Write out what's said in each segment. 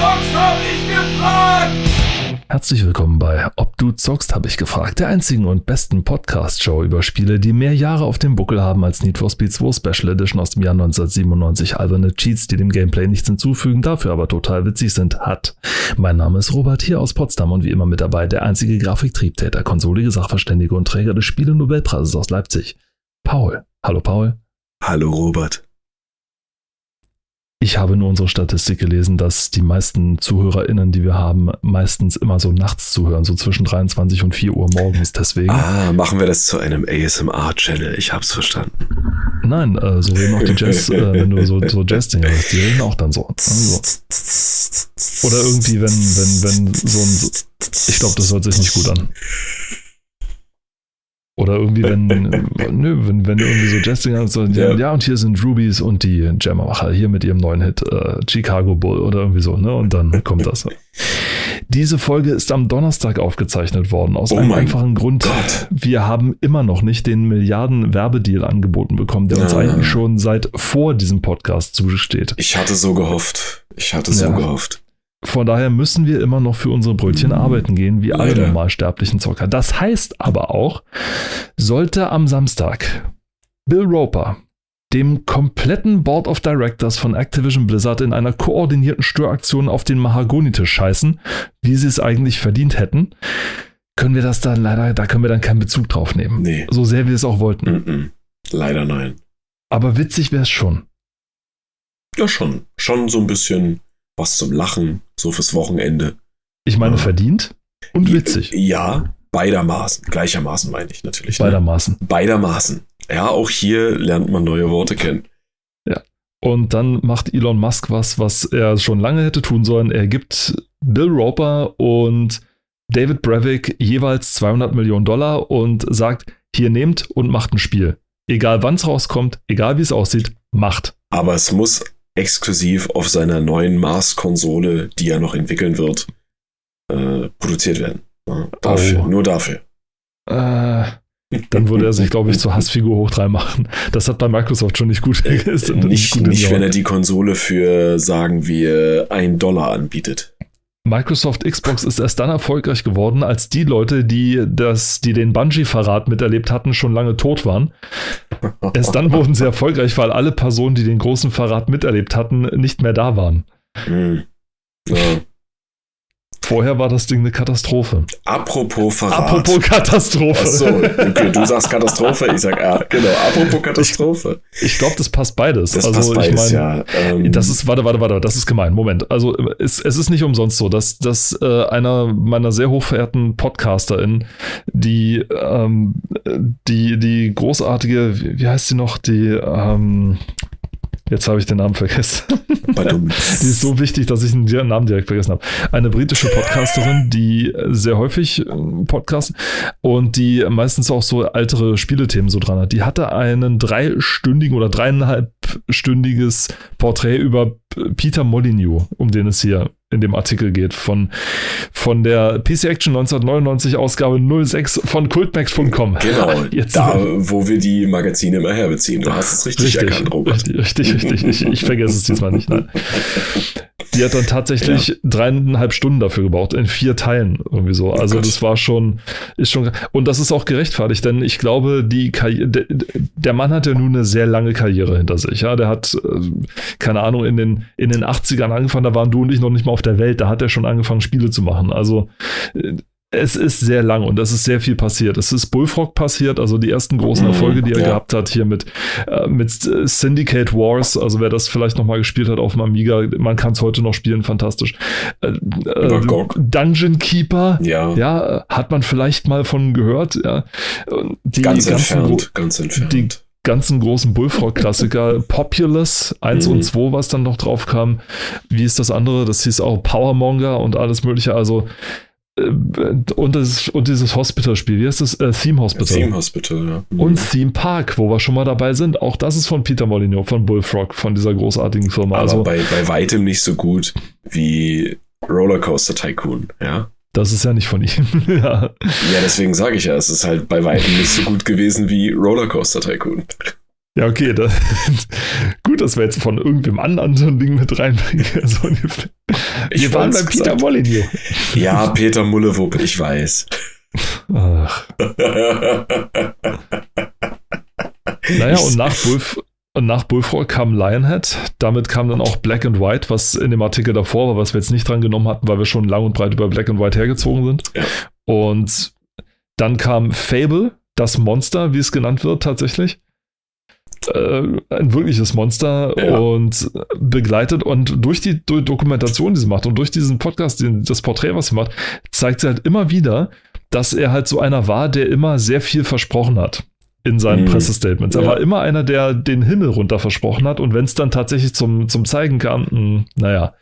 zockst, hab ich gefragt! Herzlich willkommen bei Ob du zockst, habe ich gefragt, der einzigen und besten Podcast-Show über Spiele, die mehr Jahre auf dem Buckel haben als Need for Speed 2 Special Edition aus dem Jahr 1997. Alberne Cheats, die dem Gameplay nichts hinzufügen, dafür aber total witzig sind, hat. Mein Name ist Robert hier aus Potsdam und wie immer mit dabei der einzige Grafiktriebtäter, konsolige Sachverständige und Träger des Spiele-Nobelpreises aus Leipzig. Paul. Hallo Paul. Hallo Robert. Ich habe nur unsere Statistik gelesen, dass die meisten ZuhörerInnen, die wir haben, meistens immer so nachts zuhören, so zwischen 23 und 4 Uhr morgens. Deswegen. Ah, machen wir das zu einem ASMR-Channel. Ich hab's verstanden. Nein, äh, so reden auch die Jazz, äh, wenn du so, so Jazz-Dinger hast, die reden auch dann so. Also. Oder irgendwie, wenn, wenn, wenn so ein. Ich glaube, das hört sich nicht gut an. Oder irgendwie, wenn, nö, wenn, wenn irgendwie so hast, so, ja. ja, und hier sind Rubies und die Jammermacher hier mit ihrem neuen Hit äh, Chicago Bull oder irgendwie so, ne? Und dann kommt das. Diese Folge ist am Donnerstag aufgezeichnet worden, aus oh einem einfachen Grund. Gott. Wir haben immer noch nicht den Milliarden Werbedeal angeboten bekommen, der uns eigentlich schon seit vor diesem Podcast zugesteht. Ich hatte so gehofft. Ich hatte so ja. gehofft. Von daher müssen wir immer noch für unsere Brötchen arbeiten gehen, wie alle normalsterblichen Zocker. Das heißt aber auch, sollte am Samstag Bill Roper dem kompletten Board of Directors von Activision Blizzard in einer koordinierten Störaktion auf den Mahagonitisch scheißen, wie sie es eigentlich verdient hätten, können wir das dann leider, da können wir dann keinen Bezug drauf nehmen. Nee. So sehr wir es auch wollten. Mm -mm. Leider nein. Aber witzig wäre es schon. Ja, schon. Schon so ein bisschen was zum Lachen, so fürs Wochenende. Ich meine, verdient und witzig. Ja, beidermaßen. Gleichermaßen meine ich natürlich. Ne? Beidermaßen. Beidermaßen. Ja, auch hier lernt man neue Worte kennen. Ja. Und dann macht Elon Musk was, was er schon lange hätte tun sollen. Er gibt Bill Roper und David Brevik jeweils 200 Millionen Dollar und sagt, hier nehmt und macht ein Spiel. Egal wann es rauskommt, egal wie es aussieht, macht. Aber es muss exklusiv auf seiner neuen Mars-Konsole, die er noch entwickeln wird, äh, produziert werden. Ja, dafür, oh. nur dafür. Äh, dann würde er sich, glaube ich, zur Hassfigur hoch drei machen. Das hat bei Microsoft schon nicht gut. Äh, nicht, nicht wenn er die Konsole für, sagen wir, ein Dollar anbietet. Microsoft Xbox ist erst dann erfolgreich geworden, als die Leute, die, das, die den Bungie-Verrat miterlebt hatten, schon lange tot waren. erst dann wurden sie erfolgreich, weil alle Personen, die den großen Verrat miterlebt hatten, nicht mehr da waren. Mhm. Ja. Vorher war das Ding eine Katastrophe. Apropos Verrat. Apropos Katastrophe. Achso, okay, du sagst Katastrophe, ich sag, ja, genau, apropos Katastrophe. Ich, ich glaube, das passt beides. Das also, passt beides, ich mein, ja. Ähm, das ist, warte, warte, warte, das ist gemein. Moment. Also, es, es ist nicht umsonst so, dass, dass äh, einer meiner sehr hochverehrten PodcasterInnen, die, ähm, die, die großartige, wie heißt sie noch, die, ähm, Jetzt habe ich den Namen vergessen. die ist so wichtig, dass ich den Namen direkt vergessen habe. Eine britische Podcasterin, die sehr häufig äh, Podcast und die meistens auch so ältere Spielethemen so dran hat. Die hatte einen dreistündigen oder dreieinhalbstündiges Porträt über Peter Molyneux, um den es hier in dem Artikel geht, von, von der PC Action 1999 Ausgabe 06 von cultmax.com. Genau, Jetzt da, wo wir die Magazine immer herbeziehen. Du hast es richtig, richtig erkannt, Robert. Richtig, richtig. Ich, ich vergesse es diesmal nicht, nein. Die hat dann tatsächlich ja. dreieinhalb Stunden dafür gebraucht, in vier Teilen irgendwie so. Also oh das war schon, ist schon, und das ist auch gerechtfertigt, denn ich glaube, die Karriere, der, der Mann hat ja nun eine sehr lange Karriere hinter sich. Ja, der hat, äh, keine Ahnung, in den, in den 80ern angefangen, da waren du und ich noch nicht mal auf der Welt, da hat er schon angefangen, Spiele zu machen. Also äh, es ist sehr lang und es ist sehr viel passiert. Es ist Bullfrog passiert, also die ersten großen mhm, Erfolge, die er ja. gehabt hat hier mit, äh, mit Syndicate Wars. Also wer das vielleicht nochmal gespielt hat auf dem Amiga, man kann es heute noch spielen, fantastisch. Äh, äh, Dungeon Keeper, ja. ja, hat man vielleicht mal von gehört. Ja. Die ganz entfernt, ganz entfernt. Die ganzen großen Bullfrog-Klassiker, Populous 1 mhm. und 2, was dann noch drauf kam. Wie ist das andere? Das hieß auch Powermonger und alles mögliche. Also äh, und, das, und dieses Hospital-Spiel, wie heißt das? Äh, Theme Hospital. Theme Hospital, ja. Mhm. Und Theme Park, wo wir schon mal dabei sind. Auch das ist von Peter Molyneux, von Bullfrog, von dieser großartigen Firma. Aber also, bei, bei weitem nicht so gut wie Rollercoaster Tycoon, ja. Das ist ja nicht von ihm. ja. ja, deswegen sage ich ja, es ist halt bei weitem nicht so gut gewesen wie Rollercoaster Tycoon. Ja, okay. Das, gut, dass wir jetzt von irgendwem anderen so ein Ding mit reinbringen. Also, Ich Wir waren bei Peter. Molyneux. Ja, Peter Mullewupp, ich weiß. Ach. Naja, und nach, Bullf und nach Bullfrog kam Lionhead. Damit kam dann auch Black and White, was in dem Artikel davor war, was wir jetzt nicht dran genommen hatten, weil wir schon lang und breit über Black and White hergezogen sind. Ja. Und dann kam Fable, das Monster, wie es genannt wird, tatsächlich. Äh, ein wirkliches Monster Ja. und begleitet und durch die durch Dokumentation, die sie macht und durch diesen Podcast, den, das Porträt, was sie macht, zeigt sie halt immer wieder, dass er halt so einer war, der immer sehr viel versprochen hat in seinen Mhm. Pressestatements. Er Ja. war immer einer, der den Himmel runter versprochen hat und wenn es dann tatsächlich zum, zum Zeigen kam, mh, naja,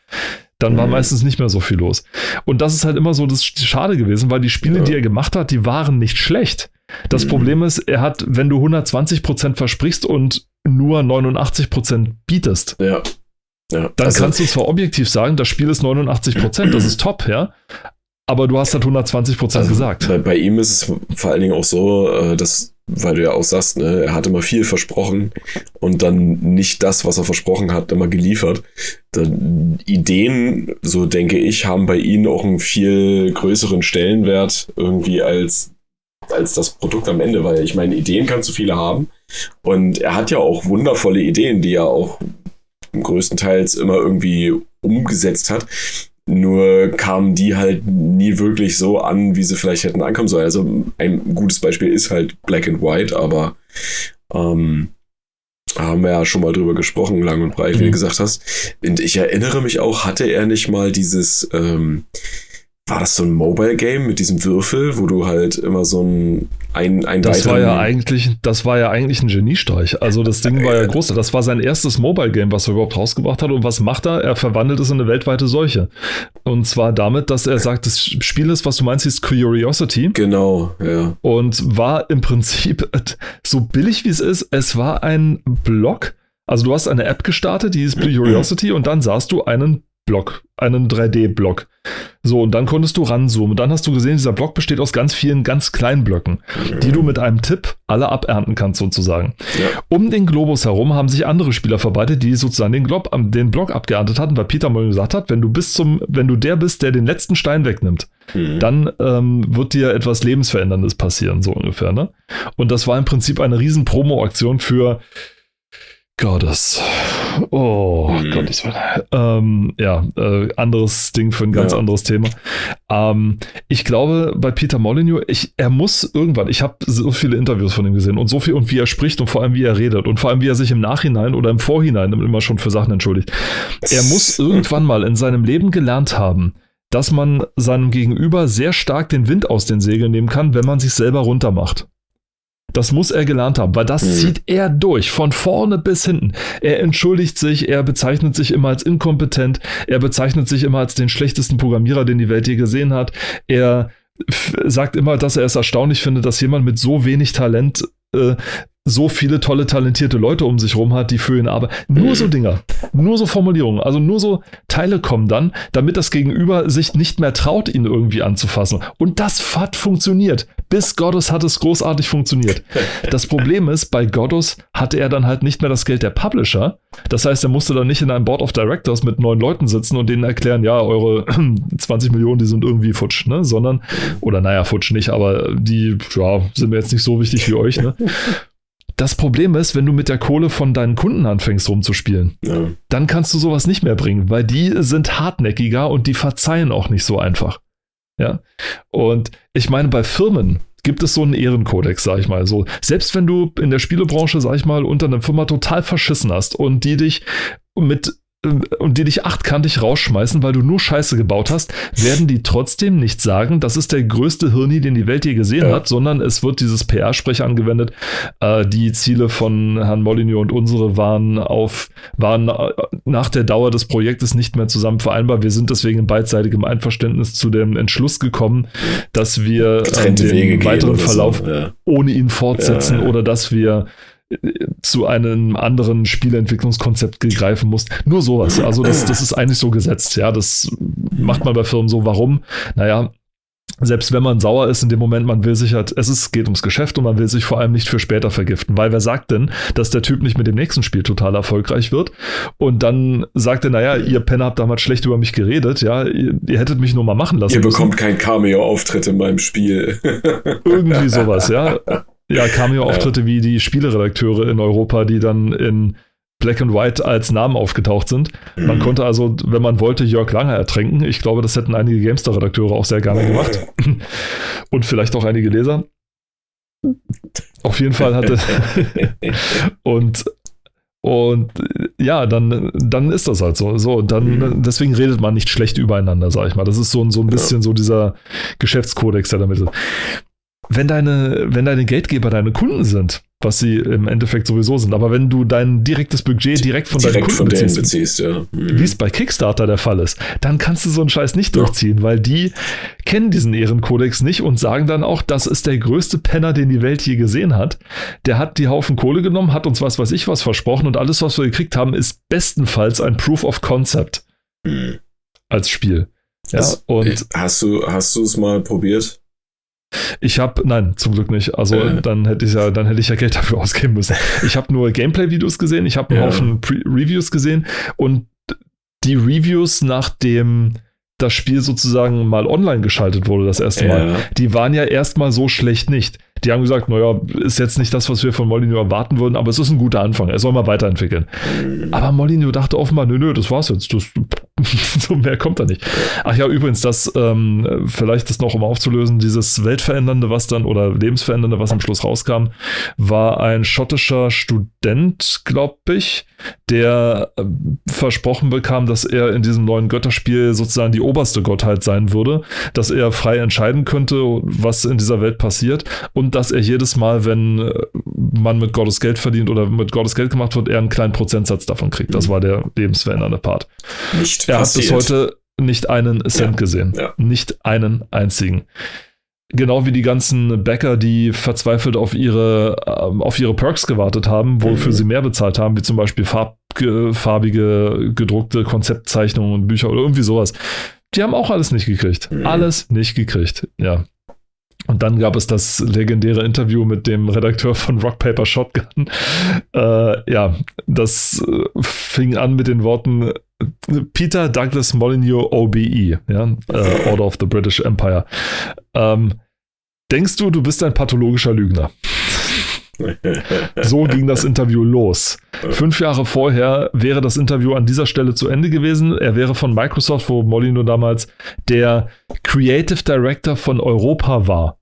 dann war Mhm. meistens nicht mehr so viel los. Und das ist halt immer so das Schade gewesen, weil die Spiele, Ja. die er gemacht hat, die waren nicht schlecht. Das Mhm. Problem ist, er hat, wenn du 120% versprichst und nur 89% bietest, Ja. ja. dann Also, kannst du zwar objektiv sagen, das Spiel ist 89%, das ist top, ja, aber du hast halt 120% also gesagt. Bei, bei ihm ist es vor allen Dingen auch so, äh, dass, weil du ja auch sagst, ne, er hat immer viel versprochen und dann nicht das, was er versprochen hat, immer geliefert. Dann Ideen, so denke ich, haben bei ihm auch einen viel größeren Stellenwert irgendwie als, als das Produkt am Ende, weil ich meine, Ideen kannst du viele haben und er hat ja auch wundervolle Ideen, die er auch größtenteils immer irgendwie umgesetzt hat. Nur kamen die halt nie wirklich so an, wie sie vielleicht hätten ankommen sollen. Also ein gutes Beispiel ist halt Black and White, aber ähm, haben wir ja schon mal drüber gesprochen, lang und breit, wie Mhm. du gesagt hast. Und ich erinnere mich auch, hatte er nicht mal dieses, ähm, war das so ein Mobile-Game mit diesem Würfel, wo du halt immer so ein, ein, ein Das war ja eigentlich, das war ja eigentlich ein Geniestreich. Also das Ding war ja groß. Das war sein erstes Mobile-Game, was er überhaupt rausgebracht hat. Und was macht er? Er verwandelt es in eine weltweite Seuche. Und zwar damit, dass er sagt, das Spiel ist, was du meinst, ist Curiosity. Genau, ja. Und war im Prinzip so billig wie es ist. Es war ein Blog. Also du hast eine App gestartet, die ist Curiosity, und dann sahst du einen Block, einen 3D-Block. So, und dann konntest du ranzoomen. Und dann hast du gesehen, dieser Block besteht aus ganz vielen ganz kleinen Blöcken, die du mit einem Tipp alle abernten kannst, sozusagen. Ja. Um den Globus herum haben sich andere Spieler verbreitet, die sozusagen den, Glob, den Block abgeerntet hatten, weil Peter mal gesagt hat, wenn du bis zum, wenn du der bist, der den letzten Stein wegnimmt, Mhm. dann ähm, wird dir etwas Lebensveränderndes passieren, so ungefähr. Ne? Und das war im Prinzip eine riesen Promo-Aktion für Gottes. Oh, Mhm. Gottes Willen. Ähm, ja, äh, anderes Ding für ein ganz Ja. anderes Thema. Ähm, ich glaube, bei Peter Molyneux, ich, er muss irgendwann, ich habe so viele Interviews von ihm gesehen und so viel und wie er spricht und vor allem wie er redet und vor allem wie er sich im Nachhinein oder im Vorhinein immer schon für Sachen entschuldigt. Er muss irgendwann mal in seinem Leben gelernt haben, dass man seinem Gegenüber sehr stark den Wind aus den Segeln nehmen kann, wenn man sich selber runtermacht. Das muss er gelernt haben, weil das Mhm. zieht er durch, von vorne bis hinten. Er entschuldigt sich, er bezeichnet sich immer als inkompetent, er bezeichnet sich immer als den schlechtesten Programmierer, den die Welt je gesehen hat. Er sagt immer, dass er es erstaunlich findet, dass jemand mit so wenig Talent äh, so viele tolle, talentierte Leute um sich rum hat, die für ihn arbeiten. Nur so Dinger, nur so Formulierungen, also nur so Teile kommen dann, damit das Gegenüber sich nicht mehr traut, ihn irgendwie anzufassen. Und das hat funktioniert. Bis Goddess hat es großartig funktioniert. Das Problem ist, bei Goddess hatte er dann halt nicht mehr das Geld der Publisher. Das heißt, er musste dann nicht in einem Board of Directors mit neun Leuten sitzen und denen erklären, ja, eure 20 Millionen, die sind irgendwie futsch, ne? Sondern, oder naja, futsch nicht, aber die, ja, sind mir jetzt nicht so wichtig wie euch, ne? Das Problem ist, wenn du mit der Kohle von deinen Kunden anfängst rumzuspielen, Ja. dann kannst du sowas nicht mehr bringen, weil die sind hartnäckiger und die verzeihen auch nicht so einfach. Ja. Und ich meine, bei Firmen gibt es so einen Ehrenkodex, sag ich mal. So, selbst wenn du in der Spielebranche, sag ich mal, unter einer Firma total verschissen hast und die dich mit und die dich achtkantig rausschmeißen, weil du nur Scheiße gebaut hast, werden die trotzdem nicht sagen, das ist der größte Hirni, den die Welt je gesehen Ja. hat, sondern es wird dieses PR-Sprech angewendet. Äh, die Ziele von Herrn Molyneux und unsere waren auf, waren äh, nach der Dauer des Projektes nicht mehr zusammen vereinbar. Wir sind deswegen in beidseitigem Einverständnis zu dem Entschluss gekommen, dass wir äh, den weiteren Verlauf So. Ja. ohne ihn fortsetzen Ja, oder dass wir zu einem anderen Spielentwicklungskonzept greifen mussten. Nur sowas. Also das, das ist eigentlich so gesetzt. Ja, das macht man bei Firmen so. Warum? Naja, selbst wenn man sauer ist in dem Moment, man will sich halt, es ist, geht ums Geschäft und man will sich vor allem nicht für später vergiften, weil wer sagt denn, dass der Typ nicht mit dem nächsten Spiel total erfolgreich wird und dann sagt er, naja, ihr Penner habt damals schlecht über mich geredet, ja, ihr, ihr hättet mich nur mal machen lassen. Ihr bekommt keinen Cameo-Auftritt in meinem Spiel. Irgendwie sowas, ja. Ja, Cameo-Auftritte ja. wie die Spieleredakteure in Europa, die dann in Black and White als Namen aufgetaucht sind. Man konnte also, wenn man wollte, Jörg Lange ertränken. Ich glaube, das hätten einige GameStar-Redakteure auch sehr gerne gemacht. Und vielleicht auch einige Leser. Auf jeden Fall hatte. und und ja, dann, dann ist das halt so. So, dann, mhm. deswegen redet man nicht schlecht übereinander, sag ich mal. Das ist so, so ein bisschen ja. so dieser Geschäftskodex, der damit ist wenn deine, wenn deine Geldgeber deine Kunden sind, was sie im Endeffekt sowieso sind, aber wenn du dein direktes Budget direkt von direkt deinen Kunden von beziehst, beziehst ja. mhm. wie es bei Kickstarter der Fall ist, dann kannst du so einen Scheiß nicht ja. durchziehen, weil die kennen diesen Ehrenkodex nicht und sagen dann auch, das ist der größte Penner, den die Welt je gesehen hat. Der hat die Haufen Kohle genommen, hat uns was weiß ich was versprochen und alles, was wir gekriegt haben, ist bestenfalls ein Proof of Concept mhm. als Spiel. Ja, und hast du hast du es mal probiert? Ich habe, nein, zum Glück nicht. Also äh. dann hätte ich ja, dann hätte ich ja Geld dafür ausgeben müssen. Ich habe nur Gameplay-Videos gesehen, ich habe einen ja. Haufen Pre Reviews gesehen und die Reviews, nachdem das Spiel sozusagen mal online geschaltet wurde, das erste ja. Mal, die waren ja erstmal so schlecht nicht. Die haben gesagt, naja, ist jetzt nicht das, was wir von Molyneux erwarten würden, aber es ist ein guter Anfang. Er soll mal weiterentwickeln. Mhm. Aber Molyneux dachte offenbar, nö, nö, das war's jetzt. Das, so mehr kommt da nicht. Ach ja, übrigens, das, ähm, vielleicht das noch, um aufzulösen, dieses Weltverändernde, was dann, oder Lebensverändernde, was am Schluss rauskam, war ein schottischer Student, glaube ich, der äh, versprochen bekam, dass er in diesem neuen Götterspiel sozusagen die oberste Gottheit sein würde, dass er frei entscheiden könnte, was in dieser Welt passiert und dass er jedes Mal, wenn äh, man mit Gottes Geld verdient oder mit Gottes Geld gemacht wird, er einen kleinen Prozentsatz davon kriegt. Das mhm. war der lebensverändernde Part. Nicht er passiert. hat bis heute nicht einen Cent ja. gesehen. Ja. Nicht einen einzigen. Genau wie die ganzen Bäcker, die verzweifelt auf ihre, ähm, auf ihre Perks gewartet haben, wofür mhm. sie mehr bezahlt haben, wie zum Beispiel farb, farbige gedruckte Konzeptzeichnungen und Bücher oder irgendwie sowas. Die haben auch alles nicht gekriegt. Mhm. Alles nicht gekriegt. Ja. Und dann gab es das legendäre Interview mit dem Redakteur von Rock Paper Shotgun. Äh, ja, das äh, fing an mit den Worten Peter Douglas Molyneux OBE, ja, äh, Order of the British Empire. Ähm, denkst du, du bist ein pathologischer Lügner? so ging das Interview los. Fünf Jahre vorher wäre das Interview an dieser Stelle zu Ende gewesen. Er wäre von Microsoft, wo Molino damals der Creative Director von Europa war.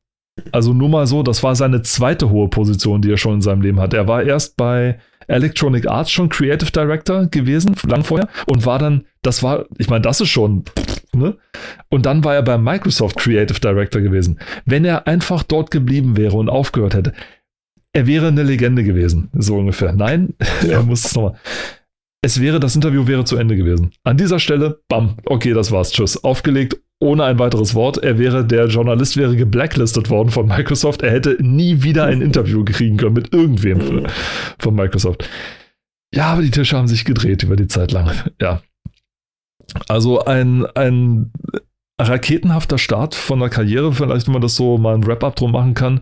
Also nur mal so, das war seine zweite hohe Position, die er schon in seinem Leben hat. Er war erst bei Electronic Arts schon Creative Director gewesen, lang vorher, und war dann, das war, ich meine, das ist schon, ne? Und dann war er bei Microsoft Creative Director gewesen. Wenn er einfach dort geblieben wäre und aufgehört hätte, er wäre eine Legende gewesen, so ungefähr. Nein, ja. er muss es nochmal. Es wäre, das Interview wäre zu Ende gewesen. An dieser Stelle, bam, okay, das war's, tschüss. Aufgelegt, ohne ein weiteres Wort. Er wäre, der Journalist wäre geblacklistet worden von Microsoft. Er hätte nie wieder ein Interview kriegen können mit irgendwem von Microsoft. Ja, aber die Tische haben sich gedreht über die Zeit lang. Ja. Also ein, ein raketenhafter Start von der Karriere, vielleicht, wenn man das so mal ein Wrap-up drum machen kann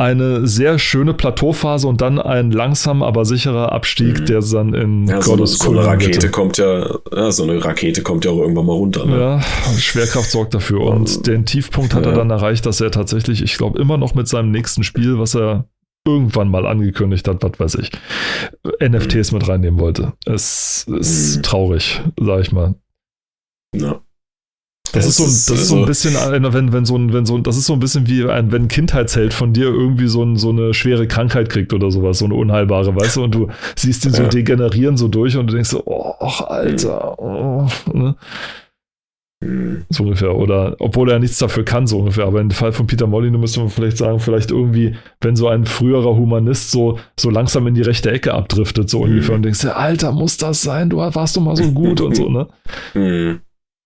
eine sehr schöne Plateauphase und dann ein langsam, aber sicherer Abstieg, mhm. der dann in ja, Gottes so, so eine Rakete kommt ja, ja, so eine Rakete kommt ja auch irgendwann mal runter. Ne? Ja, Schwerkraft sorgt dafür. Und also, den Tiefpunkt hat ja. er dann erreicht, dass er tatsächlich, ich glaube, immer noch mit seinem nächsten Spiel, was er irgendwann mal angekündigt hat, was weiß ich, NFTs mhm. mit reinnehmen wollte. Es ist mhm. traurig, sag ich mal. Ja. Das, ist so, ein, das ist so ein bisschen, wenn, wenn so ein, wenn so ein, das ist so ein bisschen wie ein, wenn ein Kindheitsheld von dir irgendwie so, ein, so eine schwere Krankheit kriegt oder sowas, so eine unheilbare, weißt du, und du siehst ihn so ja. degenerieren so durch und du denkst so, oh, Alter, oh, ne? Mhm. So ungefähr. Oder obwohl er nichts dafür kann, so ungefähr. Aber im Fall von Peter Molyneux müsste man vielleicht sagen, vielleicht irgendwie, wenn so ein früherer Humanist so, so langsam in die rechte Ecke abdriftet, so mhm. ungefähr, und denkst, Alter, muss das sein? Du warst doch mal so gut und so, ne?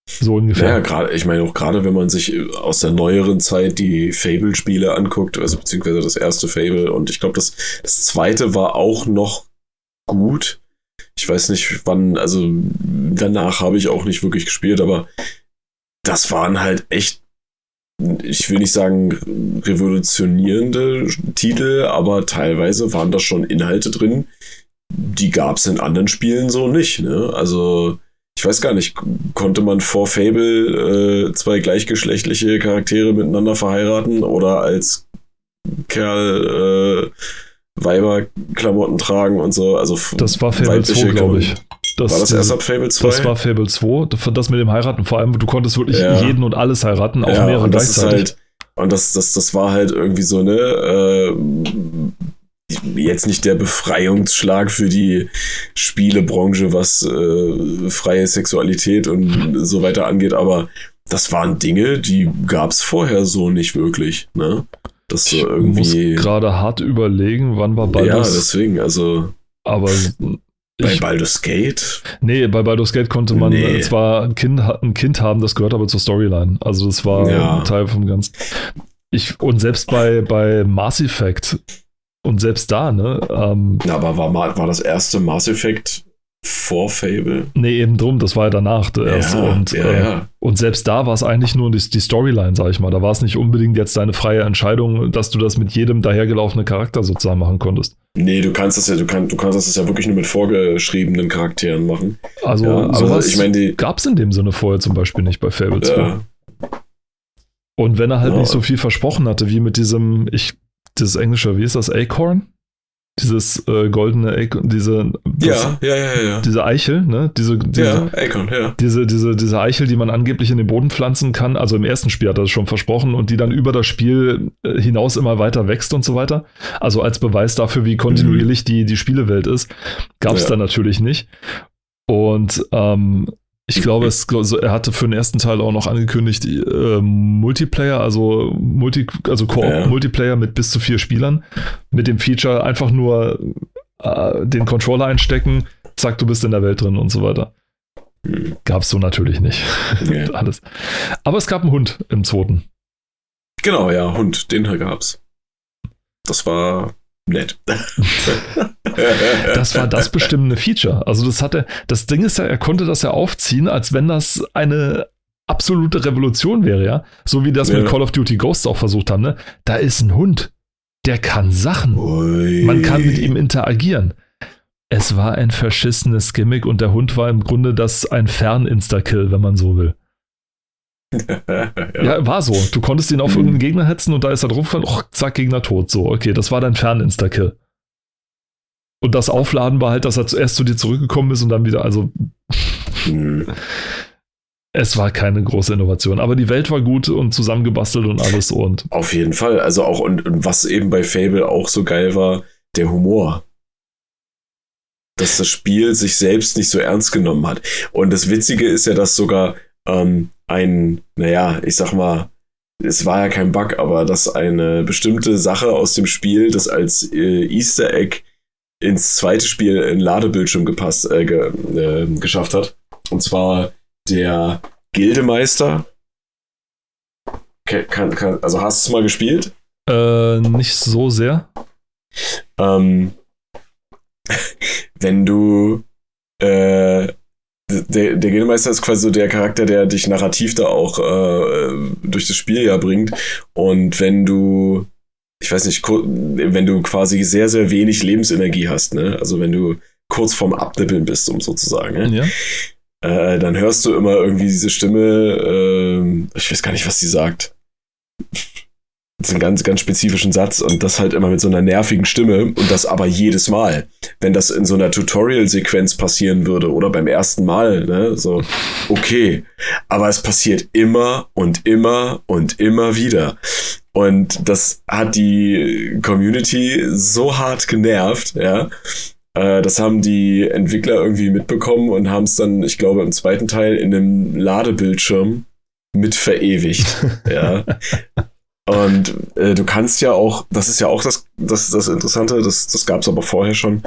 So ungefähr. Ja, gerade, ich meine auch gerade, wenn man sich aus der neueren Zeit die Fable-Spiele anguckt, also beziehungsweise das erste Fable und ich glaube, das, das zweite war auch noch gut. Ich weiß nicht, wann, also danach habe ich auch nicht wirklich gespielt, aber das waren halt echt ich will nicht sagen revolutionierende Titel, aber teilweise waren da schon Inhalte drin, die gab es in anderen Spielen so nicht. Ne? Also ich weiß gar nicht, konnte man vor Fable äh, zwei gleichgeschlechtliche Charaktere miteinander verheiraten oder als Kerl äh, Weiberklamotten tragen und so? Also das war Fable 2, glaube ich. Das, war das erst ab Fable 2? Das war Fable 2. Das mit dem Heiraten, vor allem, du konntest wirklich ja. jeden und alles heiraten, auch ja, mehrere gleichzeitig. Halt, und das, das, das war halt irgendwie so, ne, äh, jetzt nicht der Befreiungsschlag für die Spielebranche, was äh, freie Sexualität und so weiter angeht, aber das waren Dinge, die gab es vorher so nicht wirklich, ne? Das so irgendwie. Ich muss gerade hart überlegen, wann war Baldur's. Ja, deswegen, also. Aber bei ich, Baldur's Gate? Nee, bei Baldur's Gate konnte man nee. zwar ein kind, ein kind haben, das gehört aber zur Storyline. Also das war ja. ein Teil vom Ganzen. Ich, und selbst bei, bei Mass Effect und selbst da, ne? Ähm, Na, aber war, war das erste Mass Effect vor Fable? Nee, eben drum, das war ja danach der erste. Ja, und, ja, ja. Äh, und selbst da war es eigentlich nur die, die, Storyline, sag ich mal. Da war es nicht unbedingt jetzt deine freie Entscheidung, dass du das mit jedem dahergelaufenen Charakter sozusagen machen konntest. Nee, du kannst das ja, du, kann, du kannst das ja wirklich nur mit vorgeschriebenen Charakteren machen. Also, ja, sowas ich mein, gab es in dem Sinne vorher zum Beispiel nicht bei Fable 2. Und wenn er halt nicht so viel versprochen hatte, wie mit diesem, ich, dieses englische, wie ist das, Acorn? dieses äh, goldene Acorn, diese ja, ja, ja, ja, diese Eichel, ne? Diese, diese, ja, Acorn, ja. Diese, diese, diese Eichel, die man angeblich in den Boden pflanzen kann, also im ersten Spiel hat er das schon versprochen und die dann über das Spiel äh, hinaus immer weiter wächst und so weiter. Also als Beweis dafür, wie kontinuierlich mhm. die, die Spielewelt ist, gab es ja. da natürlich nicht. Und ähm, ich glaube, es, er hatte für den ersten Teil auch noch angekündigt, äh, Multiplayer, also, Multi, also Koop-Multiplayer mit bis zu vier Spielern. Mit dem Feature einfach nur äh, den Controller einstecken, zack, du bist in der Welt drin und so weiter. Gab es so natürlich nicht. Nee. Alles. Aber es gab einen Hund im zweiten. Genau, ja, Hund, den gab's. Das war nett. das war das bestimmende Feature. Also das hatte, das Ding ist ja, er konnte das ja aufziehen, als wenn das eine absolute Revolution wäre, ja. So wie das ja. mit Call of Duty Ghosts auch versucht haben, ne? Da ist ein Hund, der kann Sachen. Ui. Man kann mit ihm interagieren. Es war ein verschissenes Gimmick und der Hund war im Grunde das ein Fern-Insta-Kill, wenn man so will. ja. war so. Du konntest ihn auf mhm. irgendeinen Gegner hetzen und da ist er drauf, oh, zack, Gegner tot. So, okay, das war dein Fern-Insta-Kill. Und das Aufladen war halt, dass er zuerst zu dir zurückgekommen ist und dann wieder, also. Mhm. Es war keine große Innovation, aber die Welt war gut und zusammengebastelt und alles und. Auf jeden Fall. Also auch, und, und was eben bei Fable auch so geil war, der Humor dass das Spiel sich selbst nicht so ernst genommen hat. Und das Witzige ist ja, dass sogar ähm, ein, naja, ich sag mal, es war ja kein Bug, aber dass eine bestimmte Sache aus dem Spiel, das als äh, Easter Egg ins zweite Spiel in Ladebildschirm gepasst, äh, ge, äh, geschafft hat. Und zwar der Gildemeister. Kann, kann, also hast du es mal gespielt? Äh, nicht so sehr. Ähm, wenn du äh, der, der Gildemeister ist quasi so der Charakter, der dich narrativ da auch äh, durch das Spiel ja bringt. Und wenn du, ich weiß nicht, wenn du quasi sehr, sehr wenig Lebensenergie hast, ne? Also wenn du kurz vorm Abnippeln bist, um sozusagen, ne? ja. Äh, dann hörst du immer irgendwie diese Stimme, äh, ich weiß gar nicht, was sie sagt einen ganz, ganz spezifischen Satz und das halt immer mit so einer nervigen Stimme und das aber jedes Mal. Wenn das in so einer Tutorial-Sequenz passieren würde oder beim ersten Mal, ne, so, okay. Aber es passiert immer und immer und immer wieder. Und das hat die Community so hart genervt, ja. Äh, das haben die Entwickler irgendwie mitbekommen und haben es dann, ich glaube, im zweiten Teil in einem Ladebildschirm mit verewigt. ja. Und äh, du kannst ja auch, das ist ja auch das, das, das Interessante, das, das gab es aber vorher schon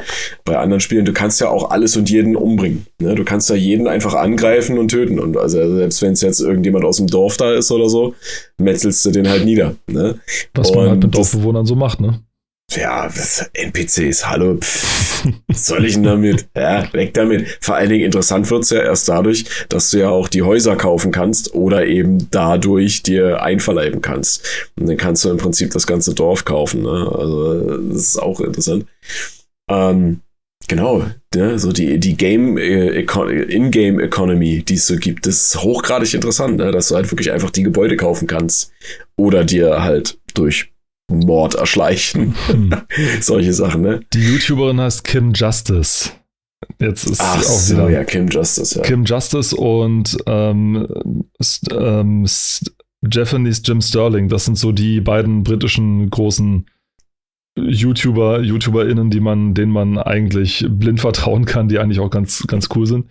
bei anderen Spielen, du kannst ja auch alles und jeden umbringen. Ne? Du kannst ja jeden einfach angreifen und töten. Und also selbst wenn es jetzt irgendjemand aus dem Dorf da ist oder so, metzelst du den halt nieder. Ne? Was und man halt mit Dorfbewohnern so macht, ne? Ja, NPCs, hallo, pff, was soll ich denn damit? Ja, weg damit. Vor allen Dingen interessant wird's ja erst dadurch, dass du ja auch die Häuser kaufen kannst oder eben dadurch dir einverleiben kannst. Und dann kannst du im Prinzip das ganze Dorf kaufen. Ne? Also, das ist auch interessant. Ähm, Genau, ja, so die, die Game äh, In-Game Economy, die es so gibt, das ist hochgradig interessant, ne? dass du halt wirklich einfach die Gebäude kaufen kannst oder dir halt durch Mord erschleichen. Hm. Solche Sachen, ne? Die YouTuberin heißt Kim Justice. Jetzt ist Ach auch so, wieder ja, Kim Justice, ja. Kim Justice und ähm, ähm, Japanese Jim Sterling. Das sind so die beiden britischen großen YouTuber, YouTuberInnen, die man, denen man eigentlich blind vertrauen kann, die eigentlich auch ganz, ganz cool sind.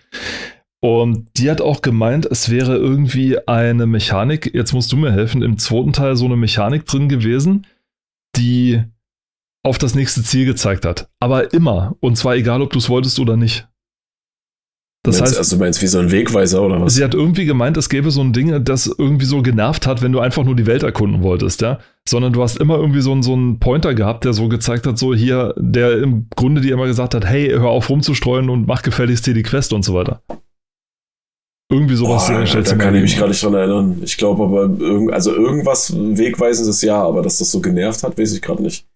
Und die hat auch gemeint, es wäre irgendwie eine Mechanik, jetzt musst du mir helfen, im zweiten Teil so eine Mechanik drin gewesen, die auf das nächste Ziel gezeigt hat. Aber immer. Und zwar egal, ob du es wolltest oder nicht. Das Meinst- heißt, also du meinst wie so ein Wegweiser oder was? Sie hat irgendwie gemeint, es gäbe so ein Ding, das irgendwie so genervt hat, wenn du einfach nur die Welt erkunden wolltest, ja. Sondern du hast immer irgendwie so einen, so einen Pointer gehabt, der so gezeigt hat, so hier, der im Grunde dir immer gesagt hat, hey, hör auf rumzustreuen und mach gefälligst dir die Quest und so weiter. Irgendwie sowas. Boah, stellst da kann ich mich gerade nicht dran erinnern. Ich glaube aber, irgend, also irgendwas Wegweisendes ja, aber dass das so genervt hat, weiß ich gerade nicht.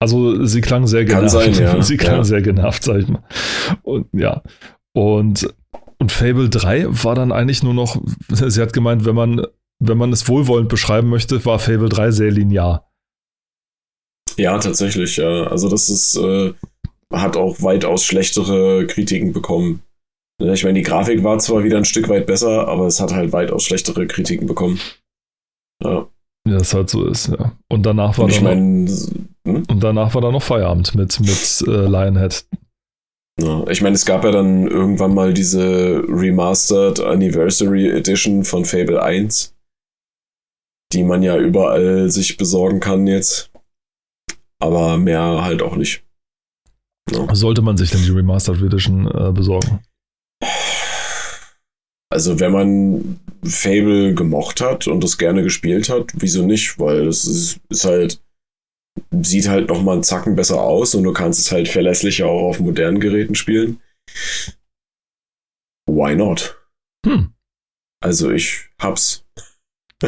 Also sie klang sehr Kann genervt. sein, ja. Sie klang Ja. sehr genervt, sag ich mal. Und ja. Und, und Fable 3 war dann eigentlich nur noch, sie hat gemeint, wenn man, wenn man es wohlwollend beschreiben möchte, war Fable 3 sehr linear. Ja, tatsächlich, ja. Also das ist, äh, hat auch weitaus schlechtere Kritiken bekommen. Ne, Ich meine, die Grafik war zwar wieder ein Stück weit besser, aber es hat halt weitaus schlechtere Kritiken bekommen. Ja. Ja, das halt so ist, ja. Und danach war Und ich dann noch, hm? und danach war dann noch Feierabend mit, mit äh, Lionhead. ja, ich meine, es gab ja dann irgendwann mal diese Remastered Anniversary Edition von Fable 1, die man ja überall sich besorgen kann jetzt. Aber mehr halt auch nicht. Sollte man sich denn die Remastered Edition äh, besorgen? Also wenn man Fable gemocht hat und das gerne gespielt hat, wieso nicht? Weil das ist, ist halt, sieht halt noch mal einen Zacken besser aus und du kannst es halt verlässlicher auch auf modernen Geräten spielen. Why not? Hm. Also ich hab's.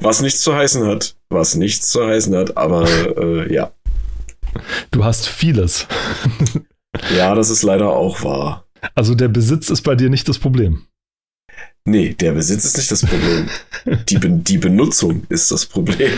was nichts zu heißen hat. Was nichts zu heißen hat, aber äh, ja. Du hast vieles. Ja, das ist leider auch wahr. Also der Besitz ist bei dir nicht das Problem. Nee, der Besitz ist nicht das Problem. Die, Be die Benutzung ist das Problem.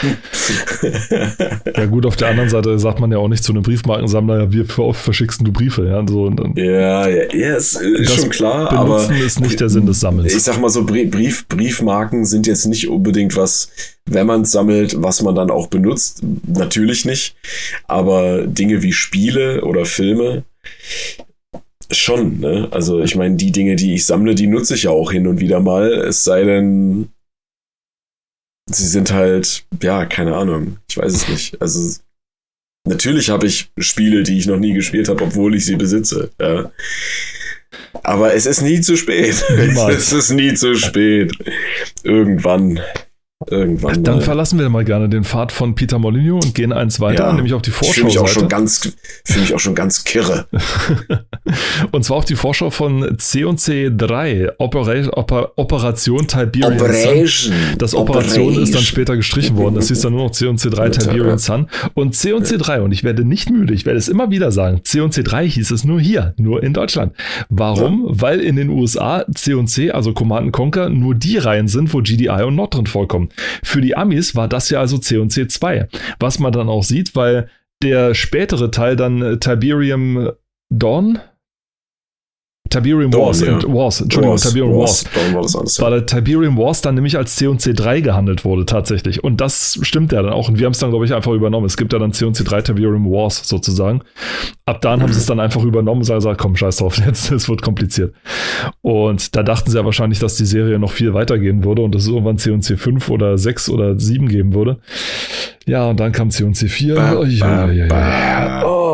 Ja gut, auf der anderen Seite sagt man ja auch nicht zu einem Briefmarkensammler, ja, wie oft verschickst du Briefe, ja, so. Ja, ja, ja, ist, ist Das schon klar, aber Benutzen ist nicht der Sinn des Sammelns. ich sag mal so, Brie- Brief, Briefmarken sind jetzt nicht unbedingt was, wenn man es sammelt, was man dann auch benutzt. Natürlich nicht. Aber Dinge wie Spiele oder Filme schon, ne? Also ich meine, die Dinge, die ich sammle, die nutze ich ja auch hin und wieder mal. Es sei denn, sie sind halt, ja, keine Ahnung. Ich weiß es nicht. Also natürlich habe ich Spiele, die ich noch nie gespielt habe, obwohl ich sie besitze. Ja. Aber es ist nie zu spät. Niemals. Es ist nie zu spät. Irgendwann. Irgendwann. Dann mal. verlassen wir mal gerne den Pfad von Peter Molyneux und gehen eins weiter, Ja. nämlich auf die Ich fühle mich auch schon Vorschau-Seite. ganz, fühle mich auch schon ganz kirre. und zwar auf die Vorschau von C&C 3, Opera Oper Operation Tiberian Sun. Operation. Das Operation ist dann Operation. später gestrichen worden. Das hieß dann nur noch C&C 3 Bitte, Tiberian ja. Sun. Und C&C 3, und ich werde nicht müde, ich werde es immer wieder sagen, C&C 3 hieß es nur hier, nur in Deutschland. Warum? Weil in den USA C&C, also Command Conquer, nur die Reihen sind, wo GDI und Nord drin vorkommen. Für die Amis war das ja also C&C 2. Was man dann auch sieht, weil der spätere Teil dann äh, Tiberium Dawn? Tiberium Dawn, Wars, ja. Wars, Entschuldigung, Wars, Tiberium Wars Wars. War alles. weil der Tiberium Wars dann nämlich als C&C 3 gehandelt wurde tatsächlich. Und das stimmt ja dann auch. Und wir haben es dann, glaube ich, einfach übernommen. Es gibt ja dann C&C 3 Tiberium Wars sozusagen. Ab dann haben sie es dann einfach übernommen und gesagt, komm, scheiß drauf, jetzt, es wird kompliziert. Und da dachten sie ja wahrscheinlich, dass die Serie noch viel weitergehen würde und dass es irgendwann C&C 5 oder 6 oder 7 geben würde. Ja, und dann kam C&C 4. Ba, ba, ba. Oh,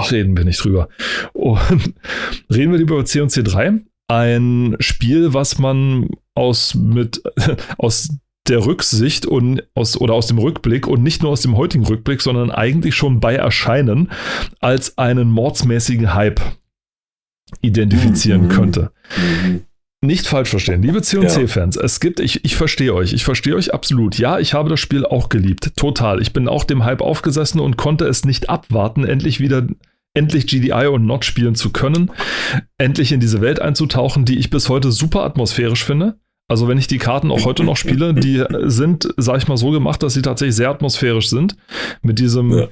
reden wir nicht drüber. Und reden wir lieber über C&C 3. Ein Spiel, was man aus, mit, aus der Rücksicht und aus, oder aus dem Rückblick und nicht nur aus dem heutigen Rückblick, sondern eigentlich schon bei Erscheinen als einen mordsmäßigen Hype identifizieren mhm. könnte. Mhm. Nicht falsch verstehen, liebe C&C-Fans, ja. es gibt, ich, ich verstehe euch, ich verstehe euch absolut. Ja, ich habe das Spiel auch geliebt, total. Ich bin auch dem Hype aufgesessen und konnte es nicht abwarten, endlich wieder endlich GDI und Not spielen zu können, endlich in diese Welt einzutauchen, die ich bis heute super atmosphärisch finde. Also wenn ich die Karten auch heute noch spiele, die sind, sag ich mal, so gemacht, dass sie tatsächlich sehr atmosphärisch sind. Mit diesem, ja.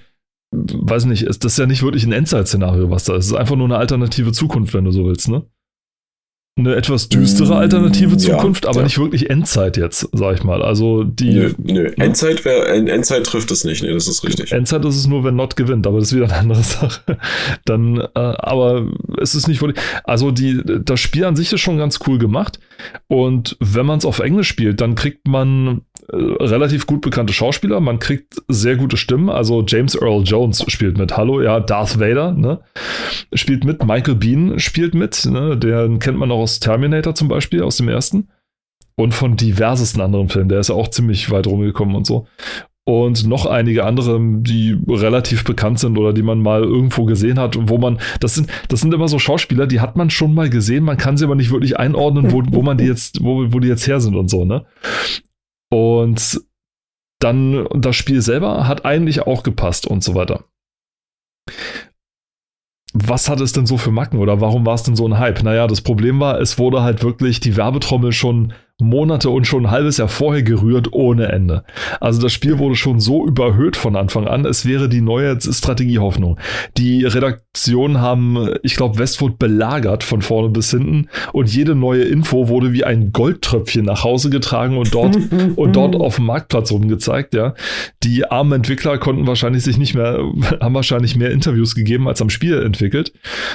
weiß nicht, ist das ja nicht wirklich ein Endzeit-Szenario, was da ist. Es ist einfach nur eine alternative Zukunft, wenn du so willst, ne? Eine etwas düstere mm, alternative Zukunft, ja, aber ja. nicht wirklich Endzeit jetzt, sag ich mal. Also die. Nö, nö. Ne? Endzeit, wär, Endzeit trifft es nicht, nee, das ist richtig. Endzeit ist es nur, wenn Not gewinnt, aber das ist wieder eine andere Sache. Dann, äh, aber es ist nicht wirklich. Also die, das Spiel an sich ist schon ganz cool gemacht. Und wenn man es auf Englisch spielt, dann kriegt man relativ gut bekannte Schauspieler, man kriegt sehr gute Stimmen. Also James Earl Jones spielt mit. Hallo, ja, Darth Vader, ne? Spielt mit. Michael Bean spielt mit, ne? Den kennt man auch aus Terminator zum Beispiel, aus dem ersten. Und von diversesten anderen Filmen. Der ist ja auch ziemlich weit rumgekommen und so. Und noch einige andere, die relativ bekannt sind oder die man mal irgendwo gesehen hat, wo man, das sind, das sind immer so Schauspieler, die hat man schon mal gesehen, man kann sie aber nicht wirklich einordnen, wo, wo man die jetzt, wo, wo die jetzt her sind und so, ne? Und dann das Spiel selber hat eigentlich auch gepasst und so weiter. Was hat es denn so für Macken oder warum war es denn so ein Hype? Naja, das Problem war, es wurde halt wirklich die Werbetrommel schon Monate und schon ein halbes Jahr vorher gerührt ohne Ende. Also das Spiel wurde schon so überhöht von Anfang an, es wäre die neue Strategiehoffnung. Die Redaktionen haben, ich glaube, Westwood belagert von vorne bis hinten und jede neue Info wurde wie ein Goldtröpfchen nach Hause getragen und dort und dort auf dem Marktplatz rumgezeigt, ja. Die armen Entwickler konnten wahrscheinlich sich nicht mehr, haben wahrscheinlich mehr Interviews gegeben als am Spiel entwickelt,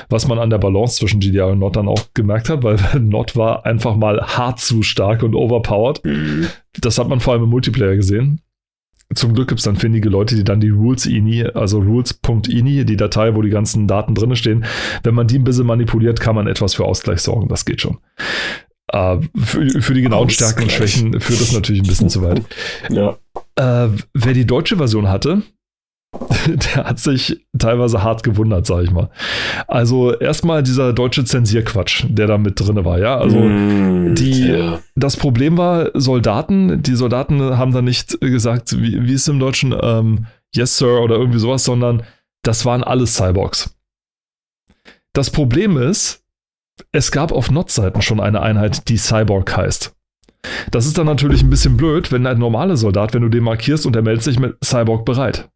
was man an der Balance zwischen GDI und Not dann auch gemerkt hat, weil Not war einfach mal hart zu stark stark und overpowered. Mhm. Das hat man vor allem im Multiplayer gesehen. Zum Glück gibt es dann findige Leute, die dann die Rules.ini, also rules.ini, die Datei, wo die ganzen Daten drin stehen, wenn man die ein bisschen manipuliert, kann man etwas für Ausgleich sorgen. Das geht schon. Uh, für, für, die genauen Ausgleich. Stärken und Schwächen führt das natürlich ein bisschen zu weit. Ja. Uh, wer die deutsche Version hatte, der hat sich teilweise hart gewundert, sag ich mal. Also erstmal dieser deutsche Zensierquatsch, der da mit drin war, ja. Also mm, die, ja. das Problem war, Soldaten, die Soldaten haben da nicht gesagt, wie, wie ist es im Deutschen, ähm, yes, Sir oder irgendwie sowas, sondern das waren alles Cyborgs. Das Problem ist, es gab auf Not-Seiten schon eine Einheit, die Cyborg heißt. Das ist dann natürlich ein bisschen blöd, wenn ein normaler Soldat, wenn du den markierst und er meldet sich mit Cyborg bereit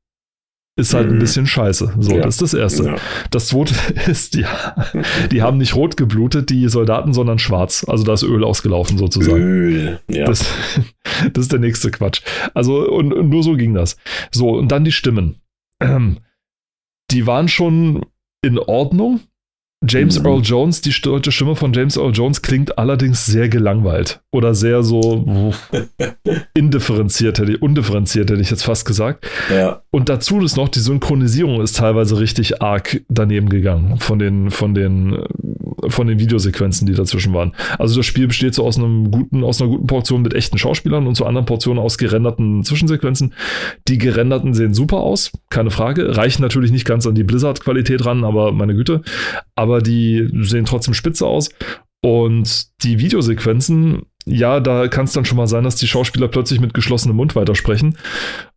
ist halt ein mhm. bisschen scheiße. So, ja. das ist das Erste. Ja. Das Zweite ist, die, die haben nicht rot geblutet, die Soldaten, sondern schwarz. Also da ist Öl ausgelaufen sozusagen. Öl, ja. Das, das ist der nächste Quatsch. Also, und, und, nur so ging das. So, und dann die Stimmen. Die waren schon in Ordnung, James mhm. Earl Jones, die deutsche Stimme von James Earl Jones klingt allerdings sehr gelangweilt oder sehr so indifferenziert, hätte ich, undifferenziert, hätte ich jetzt fast gesagt. Ja. Und dazu ist noch, die Synchronisierung ist teilweise richtig arg daneben gegangen von den, von den, von den Videosequenzen, die dazwischen waren. Also das Spiel besteht so aus einem guten, aus einer guten Portion mit echten Schauspielern und zu anderen Portionen aus gerenderten Zwischensequenzen. Die gerenderten sehen super aus, keine Frage. Reichen natürlich nicht ganz an die Blizzard-Qualität ran, aber meine Güte. Aber aber die sehen trotzdem spitze aus. Und die Videosequenzen, ja, da kann es dann schon mal sein, dass die Schauspieler plötzlich mit geschlossenem Mund weitersprechen.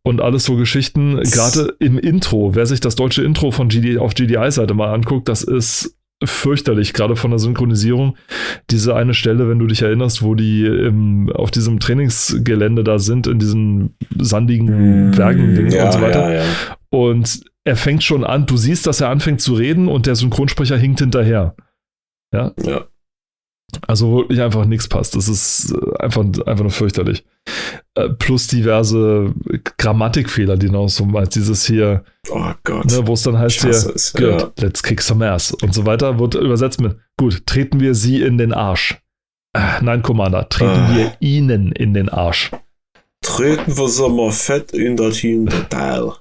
Und alles so Geschichten, gerade im Intro, wer sich das deutsche Intro von GD, auf GDI-Seite mal anguckt, das ist fürchterlich, gerade von der Synchronisierung. Diese eine Stelle, wenn du dich erinnerst, wo die im, auf diesem Trainingsgelände da sind, in diesen sandigen Bergen ja, und so weiter. Ja, ja. Und er fängt schon an, du siehst, dass er anfängt zu reden und der Synchronsprecher hinkt hinterher. Ja. Ja. Also wirklich einfach nichts passt. Das ist äh, einfach, einfach nur fürchterlich. Äh, plus diverse Grammatikfehler, die noch so als dieses hier, oh Gott. Ne, wo es dann heißt hier, es, good, ja. let's kick some ass und so weiter, wird übersetzt mit, gut, treten wir sie in den Arsch. Äh, nein, Commander, treten ah. wir ihnen in den Arsch. Treten wir sie mal fett in das Hinterteil.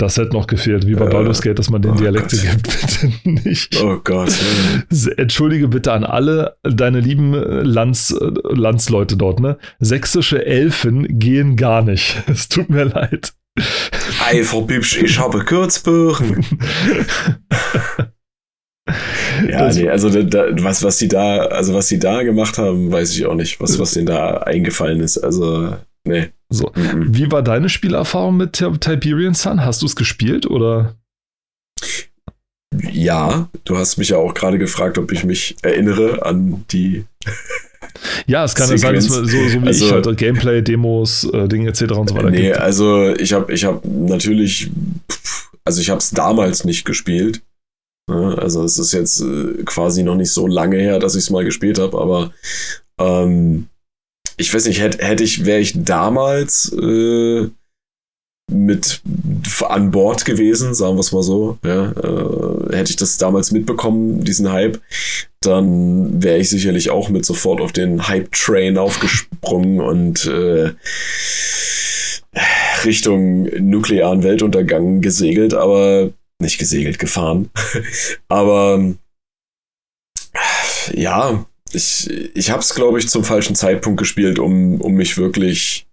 Das hätte noch gefehlt, wie bei äh, Baldur's Gate, dass man den oh Dialekte Gott. gibt, bitte nicht. Oh Gott. Entschuldige bitte an alle deine lieben Lands, Landsleute dort, ne? Sächsische Elfen gehen gar nicht. Es tut mir leid. Ei, Frau Bibsch, ich habe Kürzbüchen. ja, das nee, also da, was, was die da, also was sie da gemacht haben, weiß ich auch nicht, was, was denen da eingefallen ist. Also, nee. So. Mhm. Wie war deine Spielerfahrung mit Tiberian Sun? Hast du es gespielt oder? Ja, du hast mich ja auch gerade gefragt, ob ich mich erinnere an die. Ja, es kann ja sein, dass man so, so wie also, ich halt Gameplay, Demos, äh, Dinge etc. und so weiter. Nee, gibt. also ich habe ich hab natürlich, also ich habe es damals nicht gespielt. Ne? Also es ist jetzt äh, quasi noch nicht so lange her, dass ich es mal gespielt habe, aber ähm, ich weiß nicht, hätte hätt ich, wäre ich damals äh, mit an Bord gewesen, sagen wir es mal so, ja, äh, hätte ich das damals mitbekommen, diesen Hype, dann wäre ich sicherlich auch mit sofort auf den Hype-Train aufgesprungen und äh, Richtung nuklearen Weltuntergang gesegelt, aber nicht gesegelt, gefahren. aber ja, ich, ich habe es, glaube ich, zum falschen Zeitpunkt gespielt, um, um mich wirklich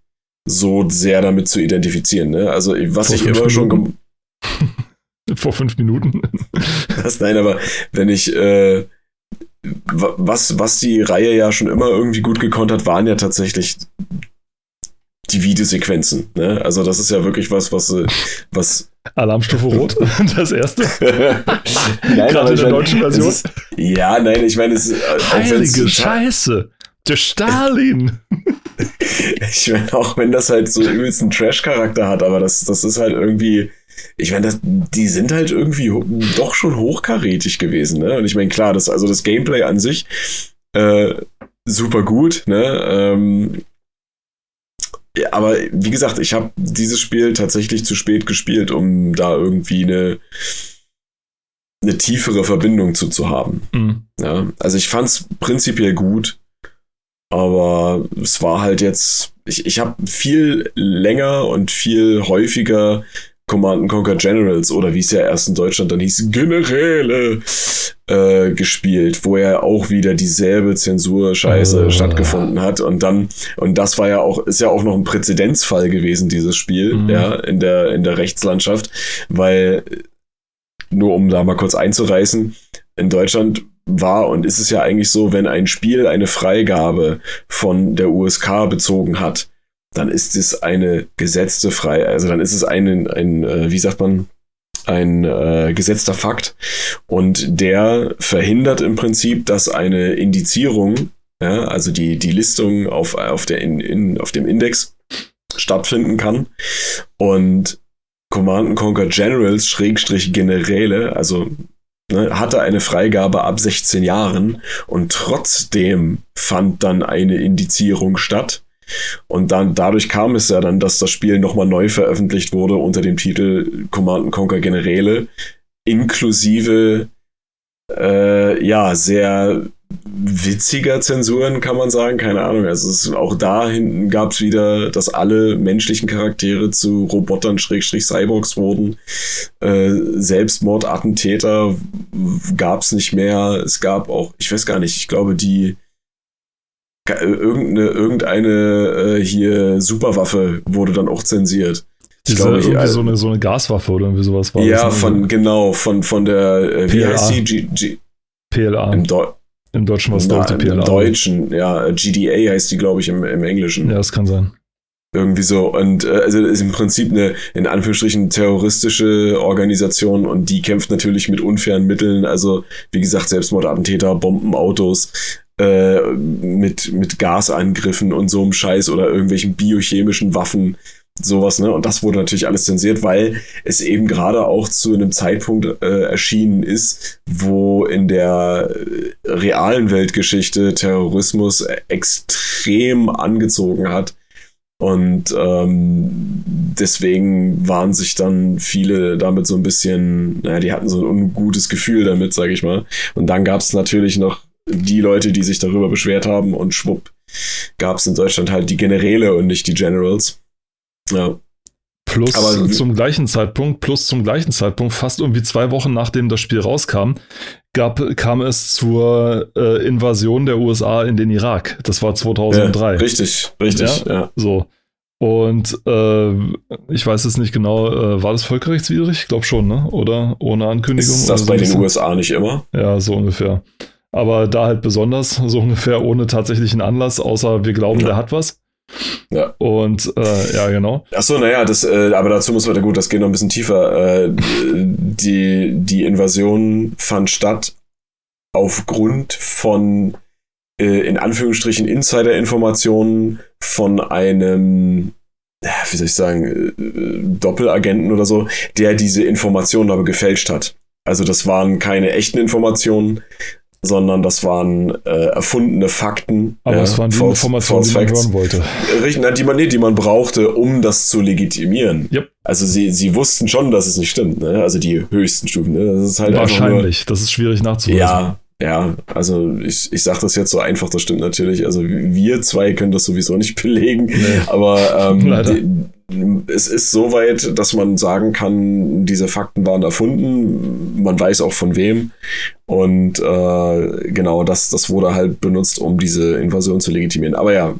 so sehr damit zu identifizieren. Ne? Also, was Vor ich immer schon. Vor fünf Minuten. das, nein, aber wenn ich. Äh, was, was die Reihe ja schon immer irgendwie gut gekonnt hat, waren ja tatsächlich die Videosequenzen. Ne? Also, das ist ja wirklich was, was, äh, was Alarmstufe Rot, das erste. nein, Gerade in der deutschen Version. Ist, ja, nein, ich meine, es ist. Äh, Heilige Scheiße! Der Stalin! ich meine, auch wenn das halt so übelst einen Trash-Charakter hat, aber das, das ist halt irgendwie. Ich meine, die sind halt irgendwie doch schon hochkarätig gewesen, ne? Und ich meine, klar, das, also das Gameplay an sich äh, super gut, ne? Ähm, aber wie gesagt, ich habe dieses Spiel tatsächlich zu spät gespielt, um da irgendwie eine, eine tiefere Verbindung zu, zu haben. Mhm. Ja, also ich fand es prinzipiell gut, aber es war halt jetzt, ich, ich habe viel länger und viel häufiger Command Conquer Generals oder wie es ja erst in Deutschland dann hieß, Generäle äh, gespielt, wo ja auch wieder dieselbe Zensur-Scheiße oh. stattgefunden hat. Und dann, und das war ja auch, ist ja auch noch ein Präzedenzfall gewesen, dieses Spiel, mhm. ja, in der, in der Rechtslandschaft, weil, nur um da mal kurz einzureißen, in Deutschland war und ist es ja eigentlich so, wenn ein Spiel eine Freigabe von der USK bezogen hat, dann ist es eine gesetzte Frei, also dann ist es ein, ein äh, wie sagt man, ein äh, gesetzter Fakt. Und der verhindert im Prinzip, dass eine Indizierung, ja, also die, die Listung auf, auf, der in, in, auf dem Index stattfinden kann. Und Command Conquer Generals Schrägstrich Generäle, also ne, hatte eine Freigabe ab 16 Jahren und trotzdem fand dann eine Indizierung statt und dann dadurch kam es ja dann, dass das Spiel nochmal neu veröffentlicht wurde unter dem Titel Command Conquer Generäle, inklusive äh, ja sehr witziger Zensuren, kann man sagen. Keine Ahnung. Also es, auch da hinten gab es wieder, dass alle menschlichen Charaktere zu Robotern Schrägstrich Cyborgs wurden. Äh, Selbstmordattentäter gab es nicht mehr. Es gab auch, ich weiß gar nicht, ich glaube, die irgendeine, irgendeine äh, hier Superwaffe wurde dann auch zensiert. Diese, glaube, irgendwie so, eine, so eine Gaswaffe oder irgendwie sowas war Ja, das, von, genau, von, von der, äh, wie heißt? G, G PLA. Im, Deu Im Deutschen war es doch die PLA. Im Deutschen, ja, GDA heißt die, glaube ich, im, im Englischen. Ja, das kann sein. Irgendwie so. Und äh, also ist im Prinzip eine, in Anführungsstrichen, terroristische Organisation und die kämpft natürlich mit unfairen Mitteln. Also, wie gesagt, Selbstmordattentäter, Bombenautos, äh, mit, mit Gasangriffen und so einem Scheiß oder irgendwelchen biochemischen Waffen, sowas, ne? Und das wurde natürlich alles zensiert, weil es eben gerade auch zu einem Zeitpunkt äh, erschienen ist, wo in der äh, realen Weltgeschichte Terrorismus extrem angezogen hat. Und ähm, deswegen waren sich dann viele damit so ein bisschen, naja, die hatten so ein ungutes Gefühl damit, sage ich mal. Und dann gab es natürlich noch die Leute, die sich darüber beschwert haben und schwupp gab es in Deutschland halt die Generäle und nicht die Generals. Ja. Plus Aber- zum gleichen Zeitpunkt, plus zum gleichen Zeitpunkt, fast irgendwie zwei Wochen nachdem das Spiel rauskam, gab, kam es zur äh, Invasion der USA in den Irak. Das war 2003. Ja, richtig, richtig. Ja. So. Und äh, ich weiß jetzt nicht genau, äh, war das völkerrechtswidrig? Ich glaube schon, ne? Oder ohne Ankündigung? Ist das so bei ein den? USA nicht immer? Ja, so ungefähr. Aber da halt besonders, so ungefähr ohne tatsächlichen Anlass, außer wir glauben, Ja. der hat was. Ja. Und äh, ja, genau. Achso, naja, das, äh, aber dazu muss man, gut, das geht noch ein bisschen tiefer. Äh, die, die Invasion fand statt aufgrund von, äh, in Anführungsstrichen, Insider-Informationen von einem, wie soll ich sagen, äh, Doppelagenten oder so, der diese Informationen aber gefälscht hat. Also das waren keine echten Informationen, sondern das waren äh, erfundene Fakten. Aber es waren die false- Informationen, die false man facts. hören wollte. Richtig, na, die man, nee, die man brauchte, um das zu legitimieren. Yep. Also sie, sie wussten schon, dass es nicht stimmt, ne? Also die höchsten Stufen, ne? Das ist halt Wahrscheinlich. Das ist schwierig Nur, nachzuweisen. ja, ja, also ich, ich sage das jetzt so einfach, das stimmt natürlich. Also wir zwei können das sowieso nicht belegen, Nee. aber ähm, die, es ist so weit, dass man sagen kann, diese Fakten waren erfunden. Man weiß auch von wem. Und äh, genau, das, das wurde halt benutzt, um diese Invasion zu legitimieren. Aber ja,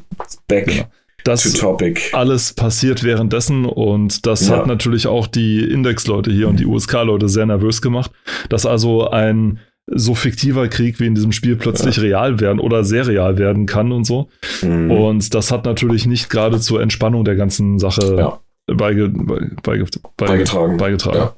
back Genau. Das to topic. alles passiert währenddessen und das Ja. hat natürlich auch die Index-Leute hier und die USK-Leute sehr nervös gemacht, dass also ein so fiktiver Krieg wie in diesem Spiel plötzlich real werden oder sehr real werden kann und so. Mhm. Und das hat natürlich nicht gerade zur Entspannung der ganzen Sache Ja. beige, beige, beige, Beigetragen. beigetragen. Ja.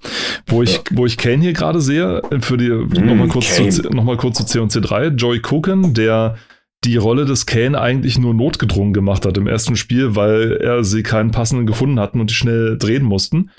Wo ich, wo ich Kane hier gerade sehe, für die, nochmal kurz, Kane. zu, noch mal kurz zu C&C 3, Joey Cooken, der die Rolle des Kane eigentlich nur notgedrungen gemacht hat im ersten Spiel, weil er sie keinen passenden gefunden hatten und die schnell drehen mussten.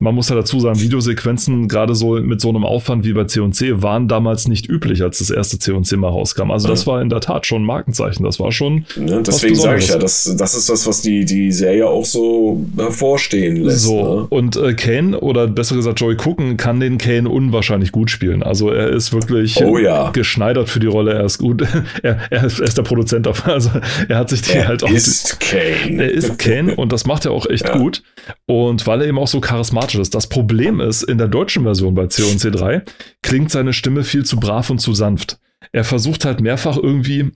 Man muss ja dazu sagen, Videosequenzen, gerade so mit so einem Aufwand wie bei C&C, waren damals nicht üblich, als das erste C&C mal rauskam. Also das war in der Tat schon ein Markenzeichen. Das war schon Ne, deswegen sage ich ja, das, das ist das, was die, die Serie auch so hervorstehen lässt. so. Ne? Und äh, Kane, oder besser gesagt Joey Cooken, kann den Kane unwahrscheinlich gut spielen. Also er ist wirklich Oh ja. geschneidert für die Rolle. Er ist gut. er, er, er ist der Produzent davon. Also er hat sich die Er halt auch. ist Kane. Er ist Kane und das macht er auch echt Ja. gut. Und weil er eben auch so charismatisch ist. Das Problem ist, in der deutschen Version bei C&C 3 klingt seine Stimme viel zu brav und zu sanft. Er versucht halt mehrfach irgendwie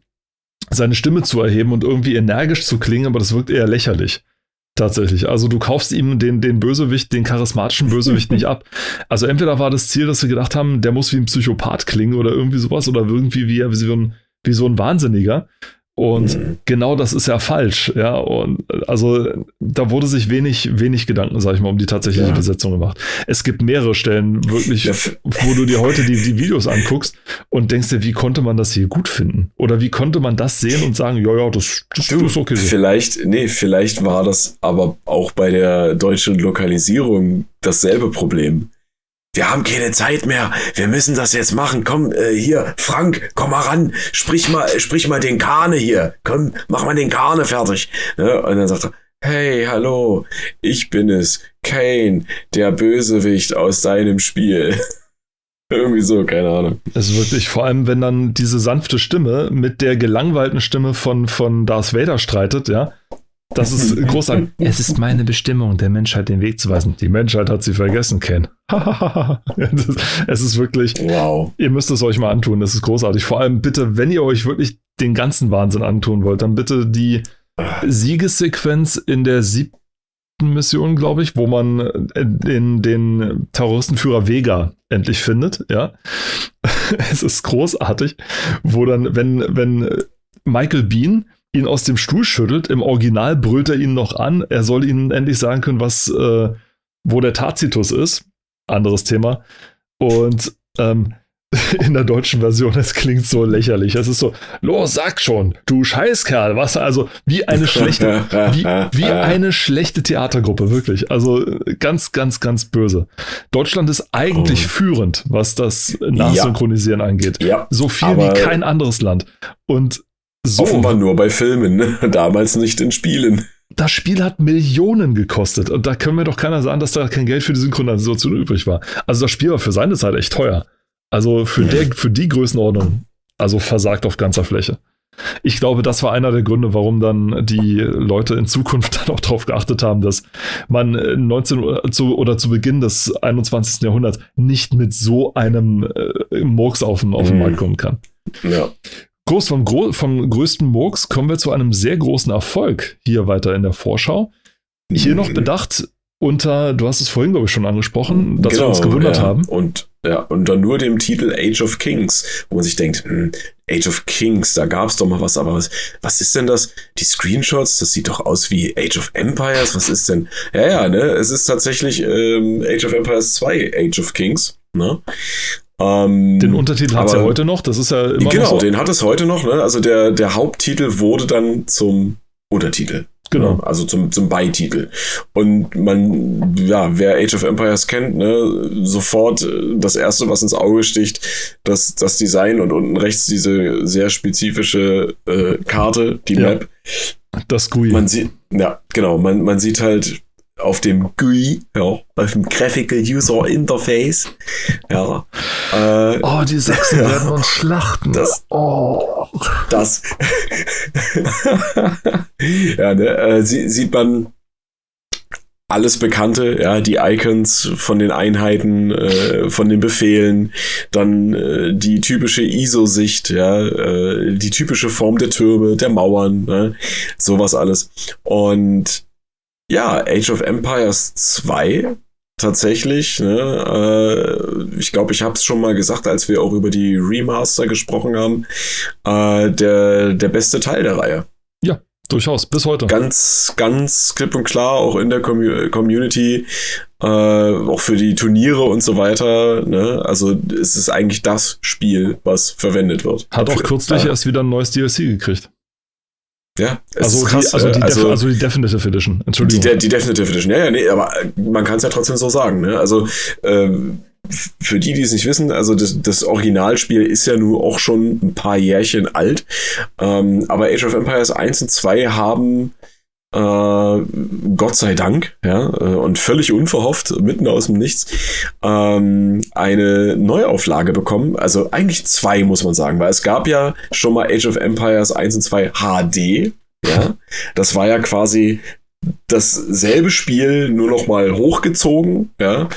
seine Stimme zu erheben und irgendwie energisch zu klingen, aber das wirkt eher lächerlich. Tatsächlich. Also du kaufst ihm den, den Bösewicht, den charismatischen Bösewicht nicht ab. Also entweder war das Ziel, dass sie gedacht haben, der muss wie ein Psychopath klingen oder irgendwie sowas oder irgendwie wie, wie, so, ein, wie so ein Wahnsinniger. Und Mhm. genau das ist ja falsch, ja. Und also da wurde sich wenig, wenig Gedanken, sag ich mal, um die tatsächliche Ja. Besetzung gemacht. Es gibt mehrere Stellen, wirklich, wo du dir heute die, die Videos anguckst und denkst dir, wie konnte man das hier gut finden? Oder wie konnte man das sehen und sagen, ja, ja, das, das, das ist okay. Vielleicht, nee, vielleicht war das aber auch bei der deutschen Lokalisierung dasselbe Problem. Wir haben keine Zeit mehr. Wir müssen das jetzt machen. Komm, äh, hier, Frank, komm mal ran. Sprich mal, sprich mal den Kahne hier. Komm, mach mal den Kahne fertig. Ne? Und dann sagt er, hey, hallo, ich bin es, Kane, der Bösewicht aus deinem Spiel. Irgendwie so, keine Ahnung. Es ist wirklich, vor allem, wenn dann diese sanfte Stimme mit der gelangweilten Stimme von, von Darth Vader streitet, ja. Das ist großartig. Es ist meine Bestimmung, der Menschheit den Weg zu weisen. Die Menschheit hat sie vergessen, Ken. Es ist wirklich, Wow. ihr müsst es euch mal antun. Das ist großartig. Vor allem bitte, wenn ihr euch wirklich den ganzen Wahnsinn antun wollt, dann bitte die Siegessequenz in der siebten Mission, glaube ich, wo man äh, den, den Terroristenführer Vega endlich findet, ja. es ist großartig, wo dann, wenn, wenn Michael Bean ihn aus dem Stuhl schüttelt, im Original brüllt er ihn noch an, er soll ihnen endlich sagen können, was, äh, wo der Tacitus ist. Anderes Thema. Und ähm, in der deutschen Version, es klingt so lächerlich. Es ist so, los, sag schon, du Scheißkerl, was? Also, wie eine schlechte, wie, wie eine schlechte Theatergruppe, wirklich. Also ganz, ganz, ganz böse. Deutschland ist eigentlich Oh. führend, was das Nachsynchronisieren angeht. Ja, So viel wie kein anderes Land. Und so, offenbar nur bei Filmen, ne? damals nicht in Spielen. das Spiel hat Millionen gekostet. Und da können wir doch keiner sagen, dass da kein Geld für die Synchronisation übrig war. Also das Spiel war für seine Zeit echt teuer. Also für, der, für die Größenordnung, also versagt auf ganzer Fläche. ich glaube, das war einer der Gründe, warum dann die Leute in Zukunft dann auch darauf geachtet haben, dass man 19 zu, oder zu Beginn des 21. Jahrhunderts nicht mit so einem äh, Murks auf den, auf den mhm. Markt kommen kann. Ja. Groß vom, Gro vom größten Murks kommen wir zu einem sehr großen Erfolg hier weiter in der Vorschau. Hier noch bedacht unter, du hast es vorhin, glaube ich, schon angesprochen, dass genau, wir uns gewundert ja. haben. Und ja, unter nur dem Titel Age of Kings, wo man sich denkt, hm, Age of Kings, da gab es doch mal was, aber was, was ist denn das? Die Screenshots, das sieht doch aus wie Age of Empires, was ist denn? Ja, ja, ne, es ist tatsächlich ähm, Age of Empires 2 Age of Kings, ne? Ähm, den Untertitel hat es ja heute noch, das ist ja immer Genau, so. den hat es heute noch, ne? Also der, der Haupttitel wurde dann zum Untertitel. Genau. Ne? Also zum, zum Beititel. Und man, ja, wer Age of Empires kennt, ne, sofort äh, das erste, was ins Auge sticht, das, das Design und unten rechts diese sehr spezifische äh, Karte, die ja. Map. Das GUI. Man sieht, ja, genau, man, man sieht halt auf dem GUI, ja, auf dem Graphical User Interface. Ja. Äh, oh, die Sachsen ja, werden uns schlachten. Das. Oh. Das. ja, ne, äh, sieht man alles Bekannte, ja, die Icons von den Einheiten, äh, von den Befehlen, dann äh, die typische ISO-Sicht, ja, äh, die typische Form der Türme, der Mauern, ne, sowas alles. Und ja, Age of Empires 2 tatsächlich. Ne, äh, ich glaube, ich habe es schon mal gesagt, als wir auch über die Remaster gesprochen haben. Äh, der, der beste Teil der Reihe. Ja, durchaus, bis heute. Ganz, ganz klipp und klar, auch in der Com Community, äh, auch für die Turniere und so weiter. Ne? Also es ist eigentlich das Spiel, was verwendet wird. Hat auch kürzlich erst wieder ein neues DLC gekriegt. Ja, also, krass, die, also, die also, also, die Definitive Edition, Entschuldigung. Die, die Definitive Edition, ja, ja, nee, aber man kann es ja trotzdem so sagen. Ne? Also ähm, für die, die es nicht wissen, also das, das Originalspiel ist ja nur auch schon ein paar Jährchen alt. Ähm, aber Age of Empires 1 und 2 haben äh, Gott sei Dank, ja, äh, und völlig unverhofft, mitten aus dem Nichts, ähm, eine Neuauflage bekommen. Also eigentlich zwei, muss man sagen, weil es gab ja schon mal Age of Empires 1 und 2 HD, ja. Das war ja quasi dasselbe Spiel, nur noch mal hochgezogen, ja.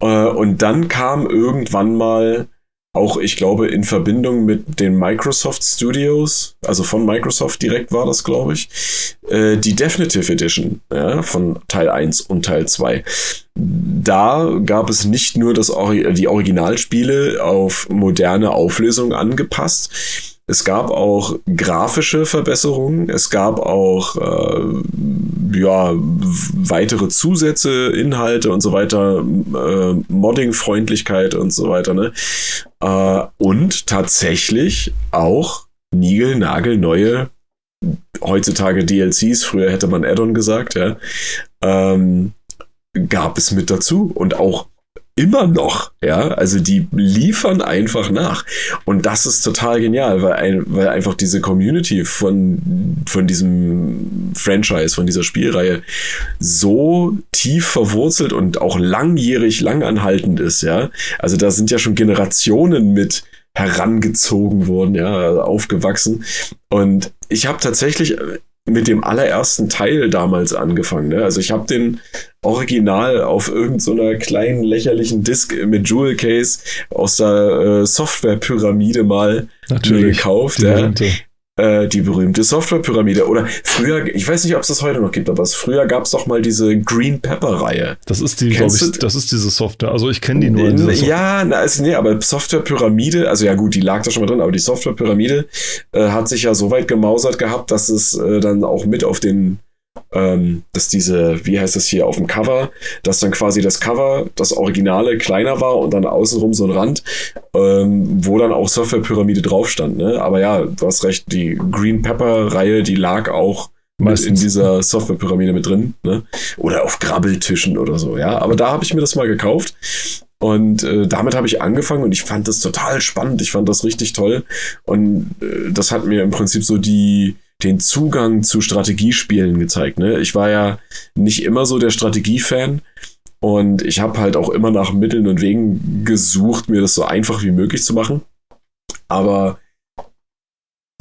Äh, und dann kam irgendwann mal auch, ich glaube, in Verbindung mit den Microsoft Studios, also von Microsoft direkt war das, glaube ich, äh, die Definitive Edition ja, von Teil 1 und Teil 2. Da gab es nicht nur das, die Originalspiele auf moderne Auflösung angepasst, es gab auch grafische Verbesserungen, es gab auch äh, ja, weitere Zusätze, Inhalte und so weiter, äh, Modding-Freundlichkeit und so weiter. Ne? Äh, und tatsächlich auch niegelnagelneue, heutzutage DLCs, früher hätte man Add-on gesagt, ja, ähm, gab es mit dazu und auch immer noch, ja, also die liefern einfach nach. Und das ist total genial, weil, ein, weil einfach diese Community von, von diesem Franchise, von dieser Spielreihe so tief verwurzelt und auch langjährig langanhaltend ist, ja. Also da sind ja schon Generationen mit herangezogen worden, ja, aufgewachsen. Und ich habe tatsächlich mit dem allerersten Teil damals angefangen. Ne? Also ich habe den Original auf irgendeiner so kleinen lächerlichen Disk mit Jewel Case aus der äh, Software-Pyramide mal Natürlich, gekauft. Ja äh, die berühmte Softwarepyramide. Oder früher, ich weiß nicht, ob es das heute noch gibt, aber früher gab es doch mal diese Green Pepper-Reihe. Das ist die, glaube ich, das ist diese Software. Also ich kenne die nur. In ja, na, also, nee, aber Softwarepyramide, also ja gut, die lag da schon mal drin, aber die Softwarepyramide äh, hat sich ja so weit gemausert gehabt, dass es äh, dann auch mit auf den ähm, dass diese, wie heißt das hier auf dem Cover, dass dann quasi das Cover, das Originale kleiner war und dann außenrum so ein Rand, ähm, wo dann auch Softwarepyramide drauf stand. Ne? Aber ja, du hast recht, die Green Pepper-Reihe, die lag auch in dieser Softwarepyramide mit drin. Ne? Oder auf Grabbeltischen oder so, ja. Aber da habe ich mir das mal gekauft. Und äh, damit habe ich angefangen und ich fand das total spannend. Ich fand das richtig toll. Und äh, das hat mir im Prinzip so die, den Zugang zu Strategiespielen gezeigt. Ne? Ich war ja nicht immer so der Strategiefan und ich habe halt auch immer nach Mitteln und Wegen gesucht, mir das so einfach wie möglich zu machen. Aber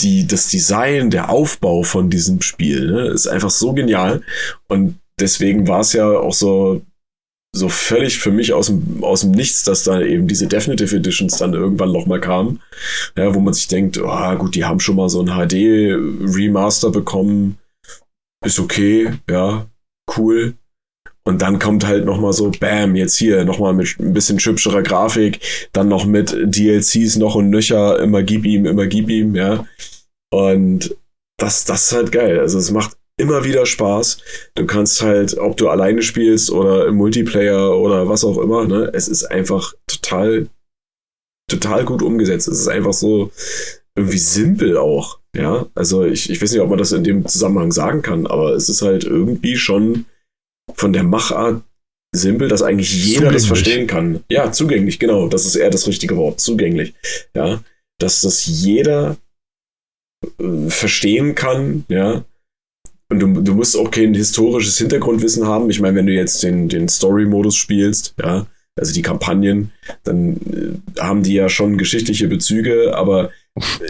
die, das Design, der Aufbau von diesem Spiel ne, ist einfach so genial. Und deswegen war es ja auch so, so völlig für mich aus dem, aus dem Nichts, dass da eben diese Definitive Editions dann irgendwann nochmal kamen. Ja, wo man sich denkt, oh, gut, die haben schon mal so ein HD-Remaster bekommen. Ist okay, ja, cool. Und dann kommt halt nochmal so, bam, jetzt hier, nochmal mit ein bisschen hübscherer Grafik, dann noch mit DLCs noch und nöcher, immer gib ihm, immer gib ihm, ja. Und das, das ist halt geil. Also es macht immer wieder Spaß. Du kannst halt, ob du alleine spielst oder im Multiplayer oder was auch immer, ne, es ist einfach total, total gut umgesetzt. Es ist einfach so irgendwie simpel auch. Ja, also ich, ich weiß nicht, ob man das in dem Zusammenhang sagen kann, aber es ist halt irgendwie schon von der Machart simpel, dass eigentlich jeder das verstehen kann. Ja, zugänglich, genau. Das ist eher das richtige Wort. Zugänglich. Ja, dass das jeder äh, verstehen kann, ja. Und du, du musst auch kein historisches Hintergrundwissen haben. Ich meine, wenn du jetzt den, den Story-Modus spielst, ja, also die Kampagnen, dann äh, haben die ja schon geschichtliche Bezüge, aber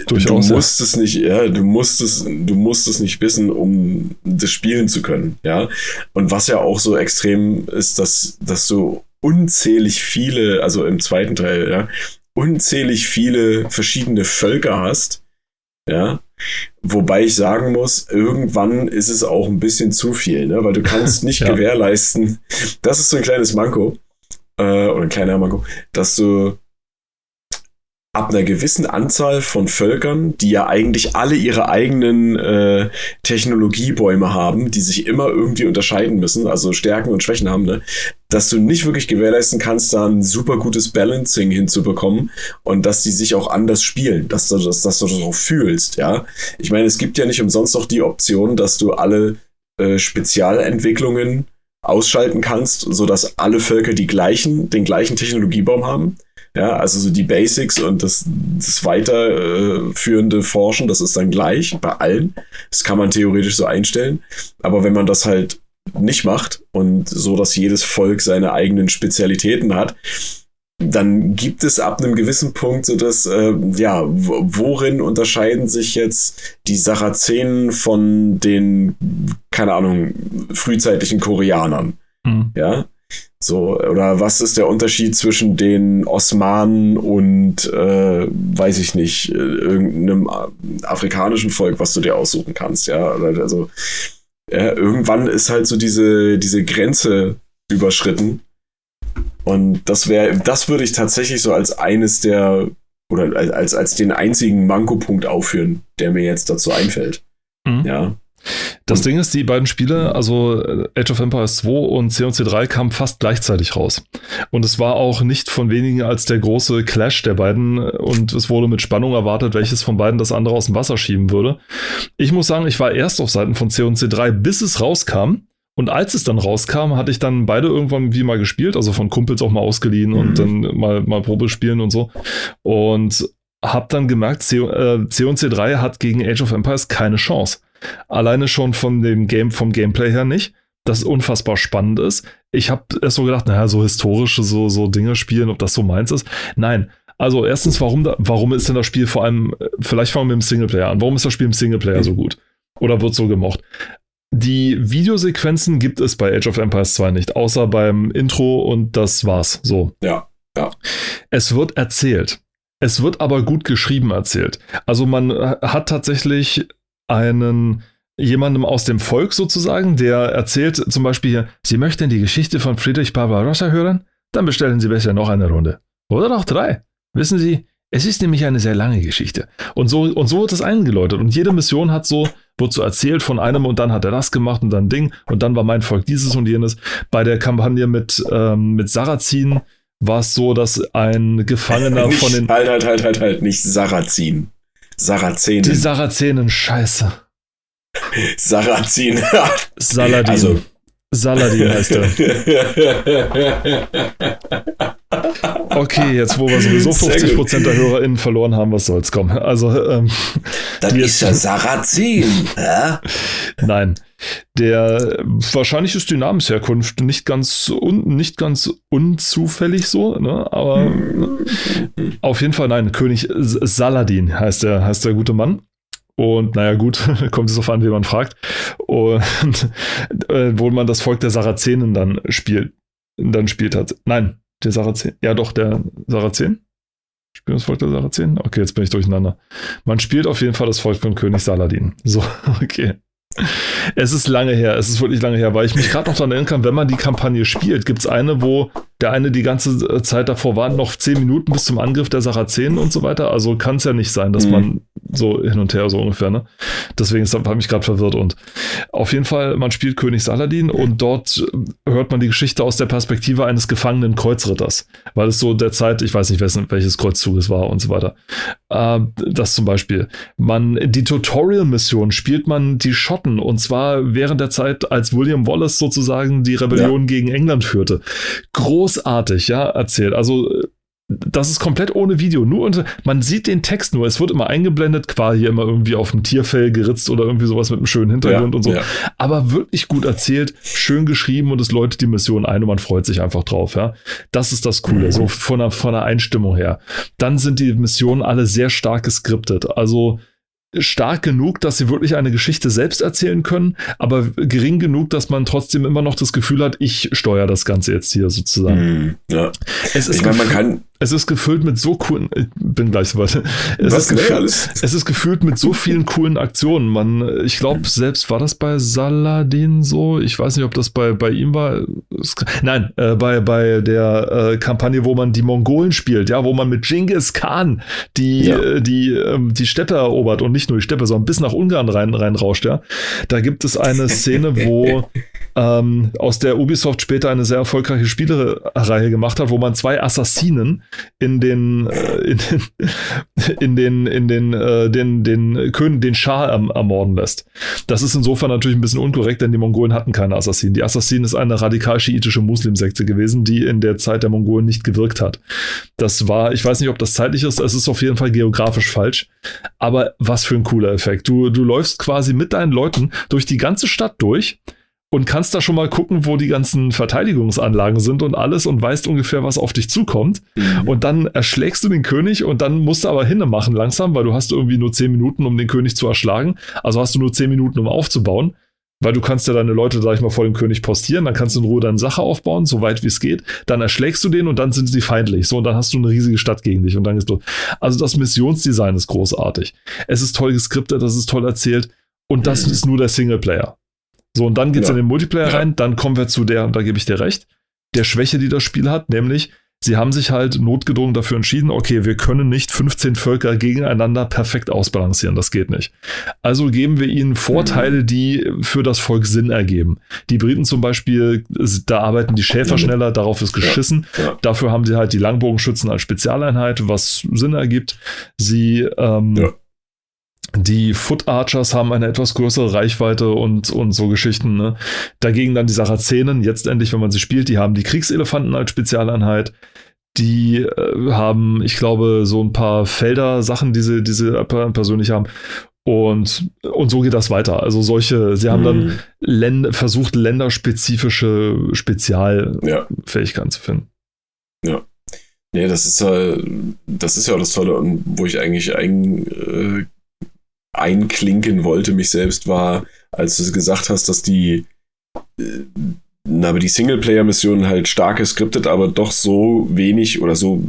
Durchaus, du musst ja. es nicht, ja, du musst es, du musst es nicht wissen, um das spielen zu können, ja. Und was ja auch so extrem ist, dass, dass du unzählig viele, also im zweiten Teil, ja, unzählig viele verschiedene Völker hast, ja. Wobei ich sagen muss, irgendwann ist es auch ein bisschen zu viel, ne? weil du kannst nicht ja. gewährleisten, das ist so ein kleines Manko, äh, oder ein kleiner Manko, dass du ab einer gewissen Anzahl von Völkern, die ja eigentlich alle ihre eigenen äh, Technologiebäume haben, die sich immer irgendwie unterscheiden müssen, also Stärken und Schwächen haben, ne? dass du nicht wirklich gewährleisten kannst, da ein super gutes Balancing hinzubekommen und dass die sich auch anders spielen, dass du das, dass du das auch fühlst, ja. Ich meine, es gibt ja nicht umsonst auch die Option, dass du alle äh, Spezialentwicklungen ausschalten kannst, sodass alle Völker die gleichen, den gleichen Technologiebaum haben. Ja, also so die Basics und das, das weiterführende Forschen, das ist dann gleich bei allen. Das kann man theoretisch so einstellen. Aber wenn man das halt nicht macht und so, dass jedes Volk seine eigenen Spezialitäten hat, dann gibt es ab einem gewissen Punkt so dass, äh, ja, worin unterscheiden sich jetzt die Sarazenen von den, keine Ahnung, frühzeitlichen Koreanern? Mhm. Ja, so, oder was ist der Unterschied zwischen den Osmanen und, äh, weiß ich nicht, äh, irgendeinem afrikanischen Volk, was du dir aussuchen kannst, ja? Also, ja, irgendwann ist halt so diese, diese Grenze überschritten. Und das wäre, das würde ich tatsächlich so als eines der, oder als, als den einzigen Mankopunkt aufführen, der mir jetzt dazu einfällt. Mhm. Ja. Das Ding ist, die beiden Spiele, also äh, Age of Empires 2 und C&C 3 kamen fast gleichzeitig raus. Und es war auch nicht von wenigen als der große Clash der beiden und es wurde mit Spannung erwartet, welches von beiden das andere aus dem Wasser schieben würde. Ich muss sagen, ich war erst auf Seiten von C&C 3, bis es rauskam. Und als es dann rauskam, hatte ich dann beide irgendwann wie mal gespielt, also von Kumpels auch mal ausgeliehen mhm. und dann mal, mal Probe spielen und so. Und hab dann gemerkt, C, äh, C&C 3 hat gegen Age of Empires keine Chance. Alleine schon von dem Game, vom Gameplay her nicht. Das unfassbar spannend ist. Ich habe erst so gedacht, naja, so historische so, so Dinge spielen, ob das so meins ist. Nein. Also erstens, warum, da, warum ist denn das Spiel vor allem, vielleicht fangen wir mit dem Singleplayer an. Warum ist das Spiel im Singleplayer so gut? Oder wird so gemocht? Die Videosequenzen gibt es bei Age of Empires 2 nicht, außer beim Intro und das war's. So. Ja, ja. Es wird erzählt. Es wird aber gut geschrieben erzählt. Also man hat tatsächlich einen jemandem aus dem Volk sozusagen, der erzählt zum Beispiel hier, Sie möchten die Geschichte von Friedrich Barbarossa hören? Dann bestellen Sie besser noch eine Runde. Oder noch drei. Wissen Sie, es ist nämlich eine sehr lange Geschichte. Und so, und so wird es eingeläutet. Und jede Mission hat so, wird so erzählt von einem und dann hat er das gemacht und dann Ding und dann war mein Volk dieses und jenes. Bei der Kampagne mit, ähm, mit Sarrazin war es so, dass ein Gefangener nicht, von den. Halt, halt, halt, halt, halt, nicht Sarrazin. Sarazenen. Die Sarazenen, scheiße. Sarazin. Saladin. Also. Saladin heißt er. Okay, jetzt wo wir sowieso 50% der HörerInnen verloren haben, was soll's kommen. Also, ähm, das ist der Sarazin. Nein. Der wahrscheinlich ist die Namensherkunft nicht ganz un, nicht ganz unzufällig so, ne? aber hm. auf jeden Fall nein, König Saladin heißt der, heißt der gute Mann. Und naja, gut, kommt es auf an, wie man fragt. Und äh, wo man das Volk der Sarazenen dann spielt, dann spielt hat. Nein, der Sarazenen. Ja, doch, der Sarazenen. Spielt das Volk der Sarazenen? Okay, jetzt bin ich durcheinander. Man spielt auf jeden Fall das Volk von König Saladin. So, okay. Es ist lange her, es ist wirklich lange her, weil ich mich gerade noch daran erinnern kann, wenn man die Kampagne spielt, gibt es eine, wo der eine die ganze Zeit davor war, noch zehn Minuten bis zum Angriff der Sarazenen und so weiter. Also kann es ja nicht sein, dass mhm. man so hin und her so ungefähr, ne? Deswegen habe ich mich gerade verwirrt. Und auf jeden Fall, man spielt König Saladin und dort hört man die Geschichte aus der Perspektive eines gefangenen Kreuzritters. Weil es so der Zeit, ich weiß nicht, welches Kreuzzug es war und so weiter. Äh, das zum Beispiel. Man, die Tutorial-Mission spielt man die Schotten und zwar während der Zeit, als William Wallace sozusagen die Rebellion ja. gegen England führte. Großartig, ja, erzählt. Also das ist komplett ohne Video. Nur unter, man sieht den Text nur. Es wird immer eingeblendet, quasi immer irgendwie auf dem Tierfell geritzt oder irgendwie sowas mit einem schönen Hintergrund ja, und so. Ja. Aber wirklich gut erzählt, schön geschrieben und es läutet die Mission ein und man freut sich einfach drauf. Ja, das ist das Coole. So von der, von der Einstimmung her. Dann sind die Missionen alle sehr stark geskriptet. Also stark genug, dass sie wirklich eine Geschichte selbst erzählen können, aber gering genug, dass man trotzdem immer noch das Gefühl hat, ich steuere das Ganze jetzt hier sozusagen. Mm, ja. Es ist ich meine, man kann es ist gefüllt mit so coolen, ich bin gleich so weit. Es, Was, ist gefüllt, es ist gefüllt mit so vielen coolen Aktionen. Man, ich glaube, selbst war das bei Saladin so. Ich weiß nicht, ob das bei, bei ihm war. Nein, äh, bei, bei der äh, Kampagne, wo man die Mongolen spielt, ja, wo man mit Genghis Khan die, ja. äh, die, ähm, die Steppe erobert und nicht nur die Steppe, sondern bis nach Ungarn rein, reinrauscht, ja. Da gibt es eine Szene, wo ähm, aus der Ubisoft später eine sehr erfolgreiche Spielereihe gemacht hat, wo man zwei Assassinen in den äh, in den in den in den äh, den den König den Schah erm ermorden lässt. Das ist insofern natürlich ein bisschen unkorrekt, denn die Mongolen hatten keine Assassinen. Die Assassinen ist eine radikal schiitische Muslimsekte gewesen, die in der Zeit der Mongolen nicht gewirkt hat. Das war, ich weiß nicht, ob das zeitlich ist, es ist auf jeden Fall geografisch falsch, aber was für ein cooler Effekt. Du du läufst quasi mit deinen Leuten durch die ganze Stadt durch und kannst da schon mal gucken, wo die ganzen Verteidigungsanlagen sind und alles und weißt ungefähr, was auf dich zukommt. Mhm. Und dann erschlägst du den König und dann musst du aber hinne machen langsam, weil du hast irgendwie nur zehn Minuten, um den König zu erschlagen. Also hast du nur zehn Minuten, um aufzubauen. Weil du kannst ja deine Leute, sag ich mal, vor dem König postieren, dann kannst du in Ruhe deine Sache aufbauen, so weit wie es geht. Dann erschlägst du den und dann sind sie feindlich. So, und dann hast du eine riesige Stadt gegen dich und dann ist du. Also das Missionsdesign ist großartig. Es ist toll geskriptet, das ist toll erzählt. Und das mhm. ist nur der Singleplayer. So, und dann geht's ja. in den Multiplayer ja. rein, dann kommen wir zu der, und da gebe ich dir recht, der Schwäche, die das Spiel hat, nämlich, sie haben sich halt notgedrungen dafür entschieden, okay, wir können nicht 15 Völker gegeneinander perfekt ausbalancieren, das geht nicht. Also geben wir ihnen Vorteile, mhm. die für das Volk Sinn ergeben. Die Briten zum Beispiel, da arbeiten die Schäfer schneller, darauf ist geschissen. Ja. Ja. Dafür haben sie halt die Langbogenschützen als Spezialeinheit, was Sinn ergibt. Sie ähm, ja die Foot Archers haben eine etwas größere Reichweite und, und so Geschichten. Ne? Dagegen dann die Sarazenen, jetzt endlich, wenn man sie spielt, die haben die Kriegselefanten als Spezialeinheit. Die äh, haben, ich glaube, so ein paar Felder-Sachen, die sie, die sie persönlich haben. Und, und so geht das weiter. Also solche, sie haben dann mhm. Länd versucht, länderspezifische Spezialfähigkeiten ja. zu finden. Ja. Nee, das ist, äh, das ist ja auch das Tolle, wo ich eigentlich ein, äh, einklinken wollte, mich selbst, war, als du gesagt hast, dass die, äh, aber die Singleplayer-Missionen halt stark geskriptet, aber doch so wenig oder so,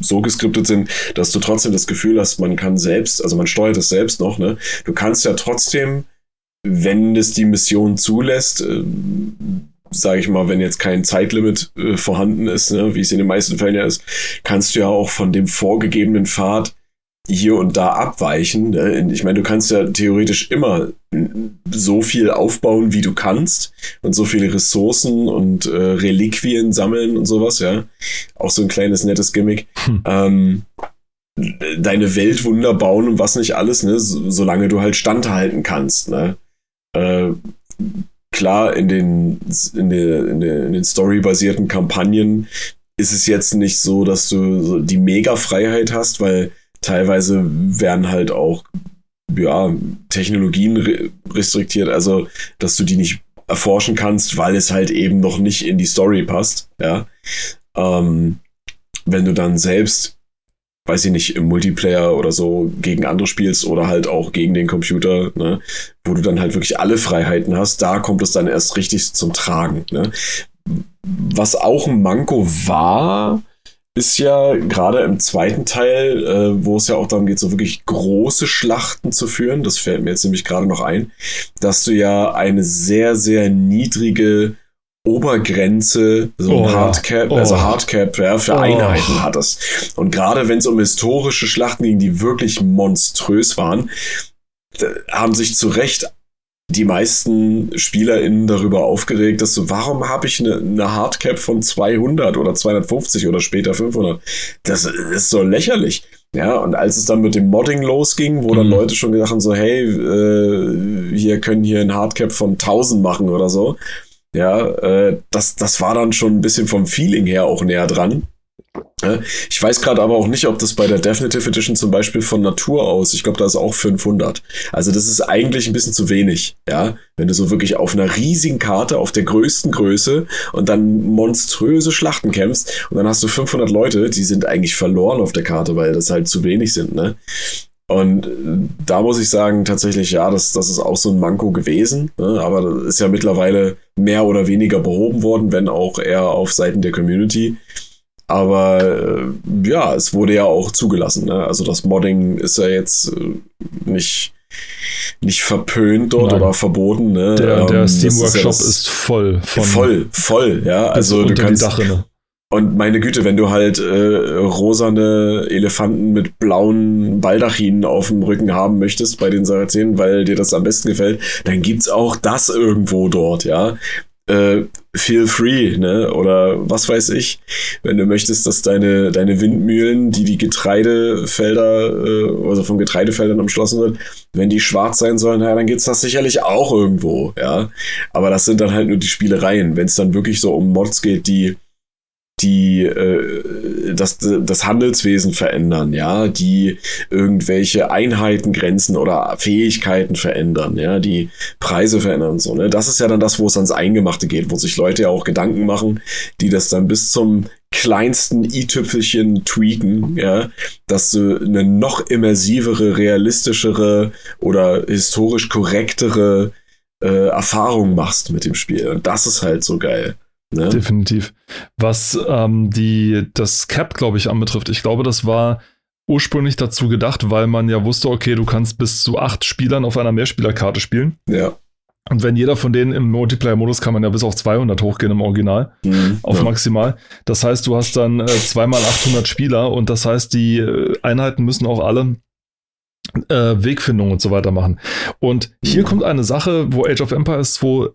so geskriptet sind, dass du trotzdem das Gefühl hast, man kann selbst, also man steuert es selbst noch, ne? Du kannst ja trotzdem, wenn es die Mission zulässt, äh, sage ich mal, wenn jetzt kein Zeitlimit äh, vorhanden ist, ne, wie es in den meisten Fällen ja ist, kannst du ja auch von dem vorgegebenen Pfad hier und da abweichen. Ne? Ich meine, du kannst ja theoretisch immer so viel aufbauen, wie du kannst und so viele Ressourcen und äh, Reliquien sammeln und sowas, ja. Auch so ein kleines nettes Gimmick. Hm. Ähm, deine Weltwunder bauen und was nicht alles, ne, solange du halt standhalten kannst, ne. Äh, klar, in den, in, der, in, der, in den storybasierten Kampagnen ist es jetzt nicht so, dass du so die Mega-Freiheit hast, weil teilweise werden halt auch ja, Technologien re restriktiert, also dass du die nicht erforschen kannst, weil es halt eben noch nicht in die Story passt. Ja, ähm, wenn du dann selbst weiß ich nicht, im Multiplayer oder so gegen andere spielst oder halt auch gegen den Computer, ne, wo du dann halt wirklich alle Freiheiten hast, da kommt es dann erst richtig zum Tragen. Ne. Was auch ein Manko war, ist ja gerade im zweiten Teil, äh, wo es ja auch darum geht, so wirklich große Schlachten zu führen, das fällt mir jetzt nämlich gerade noch ein, dass du ja eine sehr, sehr niedrige Obergrenze, so oh, Hardcap, oh. also Hardcap ja, für oh. Einheiten hattest. Und gerade wenn es um historische Schlachten ging, die wirklich monströs waren, haben sich zu Recht die meisten SpielerInnen darüber aufgeregt, dass so, warum habe ich eine, eine Hardcap von 200 oder 250 oder später 500? Das ist so lächerlich. Ja, und als es dann mit dem Modding losging, wo dann mhm. Leute schon gedacht haben, so, hey, äh, hier können hier ein Hardcap von 1000 machen oder so. Ja, äh, das, das war dann schon ein bisschen vom Feeling her auch näher dran. Ich weiß gerade aber auch nicht, ob das bei der Definitive Edition zum Beispiel von Natur aus, ich glaube, da ist auch 500. Also das ist eigentlich ein bisschen zu wenig, ja. Wenn du so wirklich auf einer riesigen Karte, auf der größten Größe und dann monströse Schlachten kämpfst und dann hast du 500 Leute, die sind eigentlich verloren auf der Karte, weil das halt zu wenig sind, ne. Und da muss ich sagen, tatsächlich, ja, das, das ist auch so ein Manko gewesen. Ne? Aber das ist ja mittlerweile mehr oder weniger behoben worden, wenn auch eher auf Seiten der Community. Aber äh, ja, es wurde ja auch zugelassen. Ne? Also das Modding ist ja jetzt äh, nicht, nicht verpönt dort Nein. oder verboten. Ne? Der, der ähm, Steam Workshop ist, ja ist, voll. Von voll, voll, ja. Also du kannst. Dachrinne. Und meine Güte, wenn du halt äh, rosane Elefanten mit blauen Baldachinen auf dem Rücken haben möchtest bei den Sarazenen, weil dir das am besten gefällt, dann gibt's auch das irgendwo dort, ja äh, feel free, ne? Oder was weiß ich, wenn du möchtest, dass deine, deine Windmühlen, die die Getreidefelder, äh, also von Getreidefeldern umschlossen wird, wenn die schwarz sein sollen, ja, dann gibt's das sicherlich auch irgendwo, ja. Aber das sind dann halt nur die Spielereien. Wenn es dann wirklich so um Mods geht, die die äh, das, das Handelswesen verändern, ja, die irgendwelche Einheiten grenzen oder Fähigkeiten verändern, ja, die Preise verändern und so, ne? Das ist ja dann das, wo es ans Eingemachte geht, wo sich Leute ja auch Gedanken machen, die das dann bis zum kleinsten i-Tüpfelchen tweaken, ja, dass du eine noch immersivere, realistischere oder historisch korrektere äh, Erfahrung machst mit dem Spiel. Und das ist halt so geil. Ne? Definitiv. Was ähm, die, das Cap, glaube ich, anbetrifft, ich glaube, das war ursprünglich dazu gedacht, weil man ja wusste, okay, du kannst bis zu acht Spielern auf einer Mehrspielerkarte spielen. Ja. Und wenn jeder von denen im Multiplayer-Modus kann man ja bis auf 200 hochgehen im Original, mhm, auf ja. maximal. Das heißt, du hast dann äh, zweimal 800 Spieler und das heißt, die äh, Einheiten müssen auch alle äh, Wegfindung und so weiter machen. Und hier mhm. kommt eine Sache, wo Age of Empires 2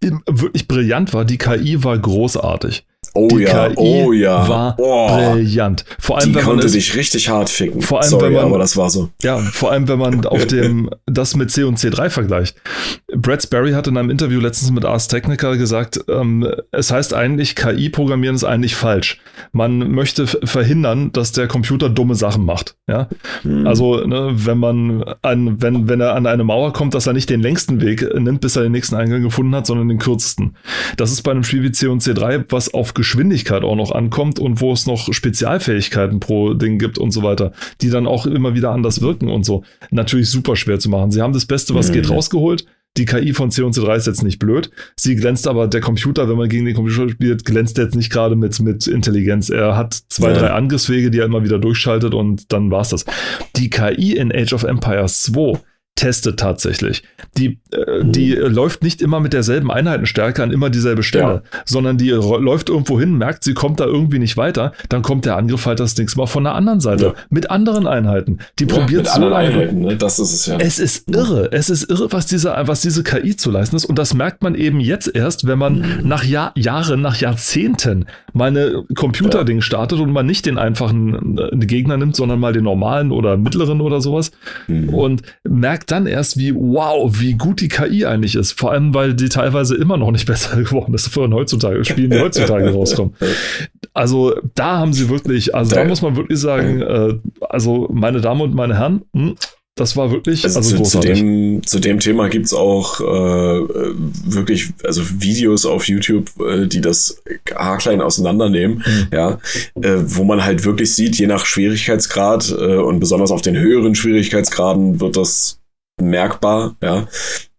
wirklich brillant war. Die KI war großartig. Oh die ja, KI oh ja. war oh. brillant. Vor allem, die wenn man konnte es, dich richtig hart ficken. Vor allem, Sorry, wenn man, aber das war so. Ja, vor allem, wenn man auf dem das mit C und C3 vergleicht. Brad Sperry hat in einem Interview letztens mit Ars Technica gesagt, ähm, es heißt eigentlich, KI-Programmieren ist eigentlich falsch. Man möchte verhindern, dass der Computer dumme Sachen macht. Ja? Hm. Also, ne, wenn man an, wenn, wenn er an eine Mauer kommt, dass er nicht den längsten Weg nimmt, bis er den nächsten Eingang gefunden hat, sondern den kürzesten. Das ist bei einem Spiel wie C und C3, was auf Geschwindigkeit auch noch ankommt und wo es noch Spezialfähigkeiten pro Ding gibt und so weiter, die dann auch immer wieder anders wirken und so. Natürlich super schwer zu machen. Sie haben das Beste, was mhm. geht, rausgeholt. Die KI von C und C3 ist jetzt nicht blöd. Sie glänzt aber, der Computer, wenn man gegen den Computer spielt, glänzt jetzt nicht gerade mit, mit Intelligenz. Er hat zwei, ja. drei Angriffswege, die er immer wieder durchschaltet und dann war's das. Die KI in Age of Empires 2 testet tatsächlich. Die, äh, mhm. die läuft nicht immer mit derselben Einheitenstärke an immer dieselbe Stelle, ja. sondern die läuft irgendwo hin, merkt, sie kommt da irgendwie nicht weiter, dann kommt der Angriff halt das nächste Mal von der anderen Seite ja. mit anderen Einheiten. Die ja, probiert mit so anderen Einheiten, ne? das ist es ja. Es ist irre, es ist irre, was diese, was diese KI zu leisten ist und das merkt man eben jetzt erst, wenn man mhm. nach Jahr, Jahren, nach Jahrzehnten mal eine Computerding startet und man nicht den einfachen äh, Gegner nimmt, sondern mal den normalen oder mittleren oder sowas mhm. und merkt dann erst, wie wow, wie gut die KI eigentlich ist. Vor allem, weil die teilweise immer noch nicht besser geworden ist von heutzutage, Spielen, die heutzutage rauskommen. Also da haben sie wirklich, also da, da muss man wirklich sagen, äh, also meine Damen und meine Herren, mh, hm, das war wirklich also, also zu, zu, großartig. dem, zu dem Thema gibt's auch äh, wirklich also Videos auf YouTube, äh, die das haarklein auseinandernehmen, Mhm. ja, äh, wo man halt wirklich sieht, je nach Schwierigkeitsgrad äh, und besonders auf den höheren Schwierigkeitsgraden wird das merkbar, ja.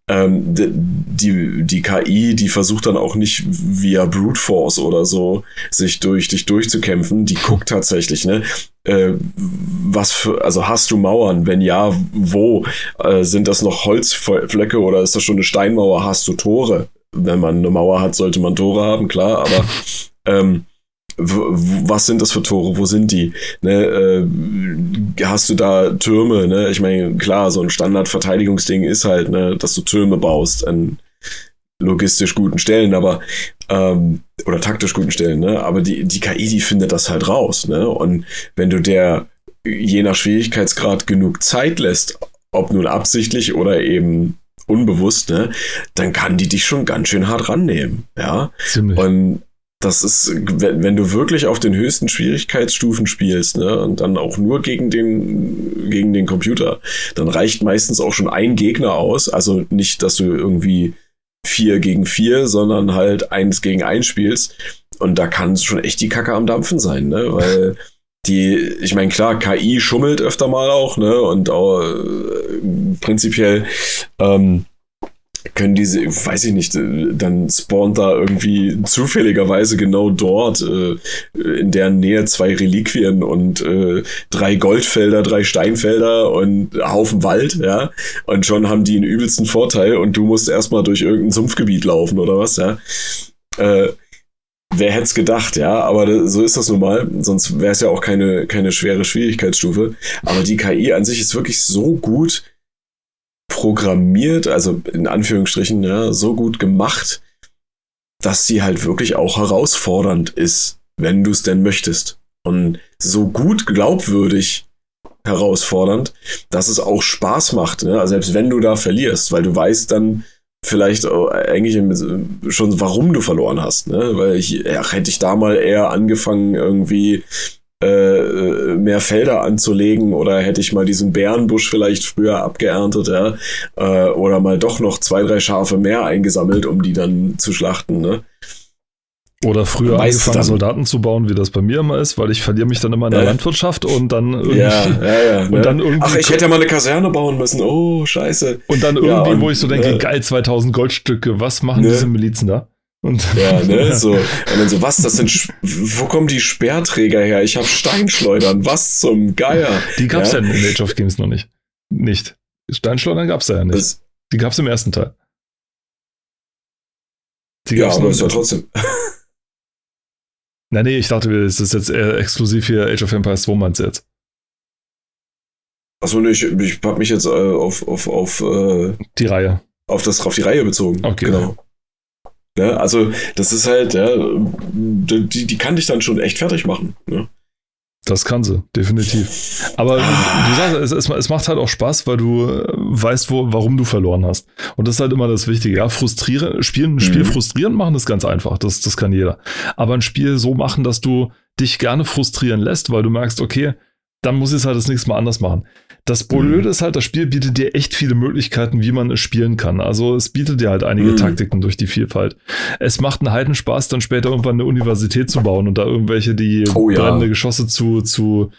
Ähm, die, die KI, die versucht dann auch nicht via Brute Force oder so sich durch dich durchzukämpfen, die guckt tatsächlich, ne? Äh, was für, also hast du Mauern? Wenn ja, wo? Äh, sind das noch Holzflecke oder ist das schon eine Steinmauer? Hast du Tore? Wenn man eine Mauer hat, sollte man Tore haben, klar, aber ähm, was sind das für Tore? Wo sind die? Ne, äh, hast du da Türme? Ne? Ich meine, klar, so ein Standard-Verteidigungsding ist halt, ne, dass du Türme baust an logistisch guten Stellen, aber ähm, oder taktisch guten Stellen, ne? Aber die, die KI, die findet das halt raus, ne? Und wenn du der je nach Schwierigkeitsgrad genug Zeit lässt, ob nun absichtlich oder eben unbewusst, ne, dann kann die dich schon ganz schön hart rannehmen, ja. Ziemlich. Und das ist, wenn, wenn du wirklich auf den höchsten Schwierigkeitsstufen spielst, ne, und dann auch nur gegen den, gegen den Computer, dann reicht meistens auch schon ein Gegner aus. Also nicht, dass du irgendwie vier gegen vier, sondern halt eins gegen eins spielst. Und da kann es schon echt die Kacke am Dampfen sein, ne, weil die, ich meine, klar, KI schummelt öfter mal auch, ne, und auch äh, prinzipiell, ähm, können diese, weiß ich nicht, äh, dann spawnt da irgendwie zufälligerweise genau dort äh, in deren Nähe zwei Reliquien und äh, drei Goldfelder, drei Steinfelder und Haufen Wald, ja. Und schon haben die einen übelsten Vorteil und du musst erstmal durch irgendein Sumpfgebiet laufen oder was, ja. Äh, wer hätte es gedacht, ja, aber so ist das nun mal. Sonst wäre es ja auch keine, keine schwere Schwierigkeitsstufe. Aber die KI an sich ist wirklich so gut programmiert, also in Anführungsstrichen, ja, so gut gemacht, dass sie halt wirklich auch herausfordernd ist, wenn du es denn möchtest. Und so gut glaubwürdig herausfordernd, dass es auch Spaß macht, ne? Also selbst wenn du da verlierst, weil du weißt dann vielleicht eigentlich schon, warum du verloren hast, ne? Weil ich, ach, hätte ich da mal eher angefangen, irgendwie äh, mehr Felder anzulegen oder hätte ich mal diesen Bärenbusch vielleicht früher abgeerntet, ja, äh, oder mal doch noch zwei, drei Schafe mehr eingesammelt, um die dann zu schlachten, ne? Oder früher Meist angefangen, dann- Soldaten zu bauen, wie das bei mir immer ist, weil ich verliere mich dann immer in der Äh. Landwirtschaft und dann irgendwie, Ja, ja, ja. und ne? dann irgendwie Ach, ich hätte ja mal eine Kaserne bauen müssen. Oh, scheiße. und dann irgendwie, und, wo ich so denke, äh, geil, 2000 Goldstücke, was machen Ne? diese Milizen da? Und Ja, ne, so. Und dann so, was, das sind, wo kommen die Speerträger her? Ich habe Steinschleudern, was zum Geier? die gab's ja, Ja. in Age of Games noch nicht. Nicht. Steinschleudern gab's ja nicht. Das, Die gab's im ersten Teil. Die ja, aber ist ja trotzdem. Nein, nee, ich dachte, es ist jetzt eher exklusiv hier Age of Empires 2 meinst jetzt. Achso, ne, ich, ich habe mich jetzt äh, auf, auf, auf, äh, Die Reihe. auf das auf die Reihe bezogen. Okay. Genau. Ne, also, das ist halt, ja, die, die kann dich dann schon echt fertig machen. Ne? Das kann sie, definitiv. Aber du sagst, es, es, es macht halt auch Spaß, weil du äh, weißt, wo, warum du verloren hast. Und das ist halt immer das Wichtige. Ja, frustrieren, spielen, ein Spiel Mhm. frustrierend machen ist ganz einfach. Das, das kann jeder. Aber ein Spiel so machen, dass du dich gerne frustrieren lässt, weil du merkst, okay, dann muss ich es halt das nächste Mal anders machen. Das Blöde ist halt, das Spiel bietet dir echt viele Möglichkeiten, wie man es spielen kann. Also es bietet dir halt einige Mhm. Taktiken durch die Vielfalt. Es macht einen Heidenspaß, dann später irgendwann eine Universität zu bauen und da irgendwelche die Oh ja. brennende Geschosse zu, zu,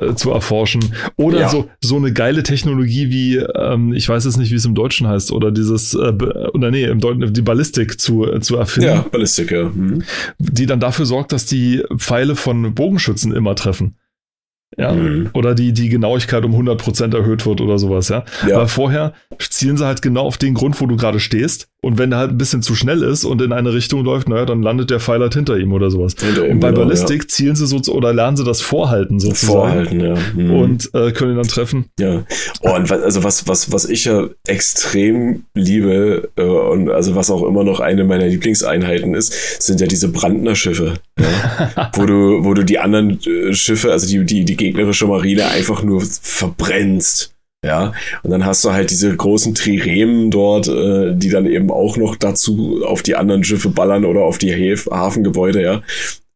äh, zu erforschen. Oder Ja. so, so eine geile Technologie wie, ähm, ich weiß jetzt nicht, wie es im Deutschen heißt, oder dieses, äh, oder nee, im Deutschen, die Ballistik zu, äh, zu erfinden, Ja, Ballistik, ja. Mhm. die dann dafür sorgt, dass die Pfeile von Bogenschützen immer treffen. Ja, Mhm. oder die, die Genauigkeit um 100% erhöht wird oder sowas, ja. Ja. Weil vorher zielen sie halt genau auf den Grund, wo du gerade stehst. Und wenn der halt ein bisschen zu schnell ist und in eine Richtung läuft, naja, dann landet der Pfeil halt hinter ihm oder sowas. Hinter ihm, Und bei genau, Ballistik zielen sie so oder lernen sie das Vorhalten ja. sozusagen. Vorhalten, ja. Mhm. Und äh, können ihn dann treffen. Ja. Oh, und was, also was, was, was ich ja extrem liebe äh, und also was auch immer noch eine meiner Lieblingseinheiten ist, sind ja diese Brandner-Schiffe. Ja? wo du, wo du die anderen äh, Schiffe, also die, die, die gegnerische Marine einfach nur verbrennst. Ja, und dann hast du halt diese großen Triremen dort, äh, die dann eben auch noch dazu auf die anderen Schiffe ballern oder auf die Häf Hafengebäude, ja.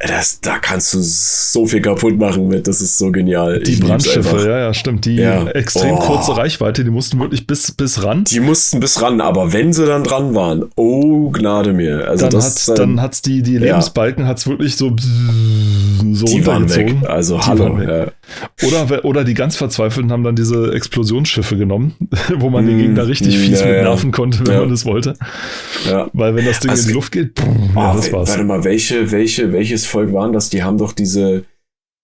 das, da kannst du so viel kaputt machen mit, das ist so genial. Die Ich Brandschiffe, ja, ja, stimmt. Die Ja. extrem Oh. kurze Reichweite, die mussten wirklich bis, bis ran. Die mussten bis ran, aber wenn sie dann dran waren, oh Gnade mir. Also dann das hat dann hat's die, die Lebensbalken hat's wirklich so, so die waren weg. Also Die hallo. weg. Ja. Oder, oder die ganz Verzweifelten haben dann diese Explosionsschiffe genommen, wo man den Mm, Gegner richtig fies ja, mit ja. nerven konnte, wenn Ja. man das wollte. Ja. Weil wenn das Ding Also- in die Luft geht, ja, Oh, das war's. Warte mal, welche, welche, welches Volk waren das? Die haben doch diese,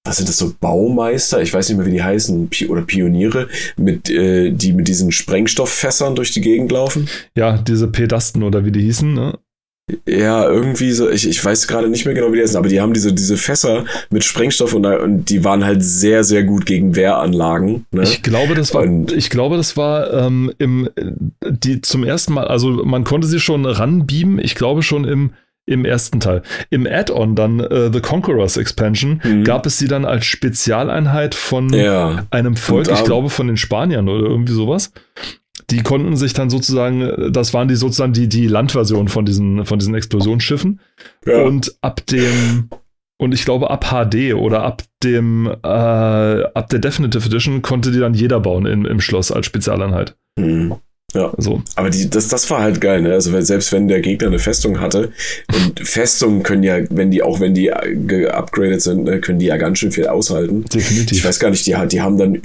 was sind das so Baumeister? Ich weiß nicht mehr, wie die heißen, Pi oder Pioniere, mit, äh, die mit diesen Sprengstofffässern durch die Gegend laufen. Ja, diese Pedasten oder wie die hießen, ne? Ja, irgendwie so, ich, ich weiß gerade nicht mehr genau, wie die heißen, aber die haben diese, diese Fässer mit Sprengstoff und, und die waren halt sehr, sehr gut gegen Wehranlagen. Ne? Ich glaube, das war, Und- ich glaube, das war ähm, im, die zum ersten Mal, also man konnte sie schon ranbeamen, ich glaube schon im, im ersten Teil. Im Add-on dann äh, The Conquerors Expansion Mhm. gab es sie dann als Spezialeinheit von ja. einem Volk, Und ich glaube von den Spaniern oder irgendwie sowas. Die konnten sich dann sozusagen, äh, das waren die sozusagen die, die Landversion von diesen, von diesen Explosionsschiffen. ja. Und ab dem, und ich glaube ab HD oder ab dem, äh, ab der Definitive Edition konnte die dann jeder bauen im, im Schloss als Spezialeinheit. Mhm. Also, Aber die, das, das war halt geil, ne? Also wenn, selbst wenn der Gegner eine Festung hatte, und Festungen können ja, wenn die, auch wenn die äh, geupgradet sind, ne, können die ja ganz schön viel aushalten. definitiv. Ich weiß gar nicht, die, die haben dann,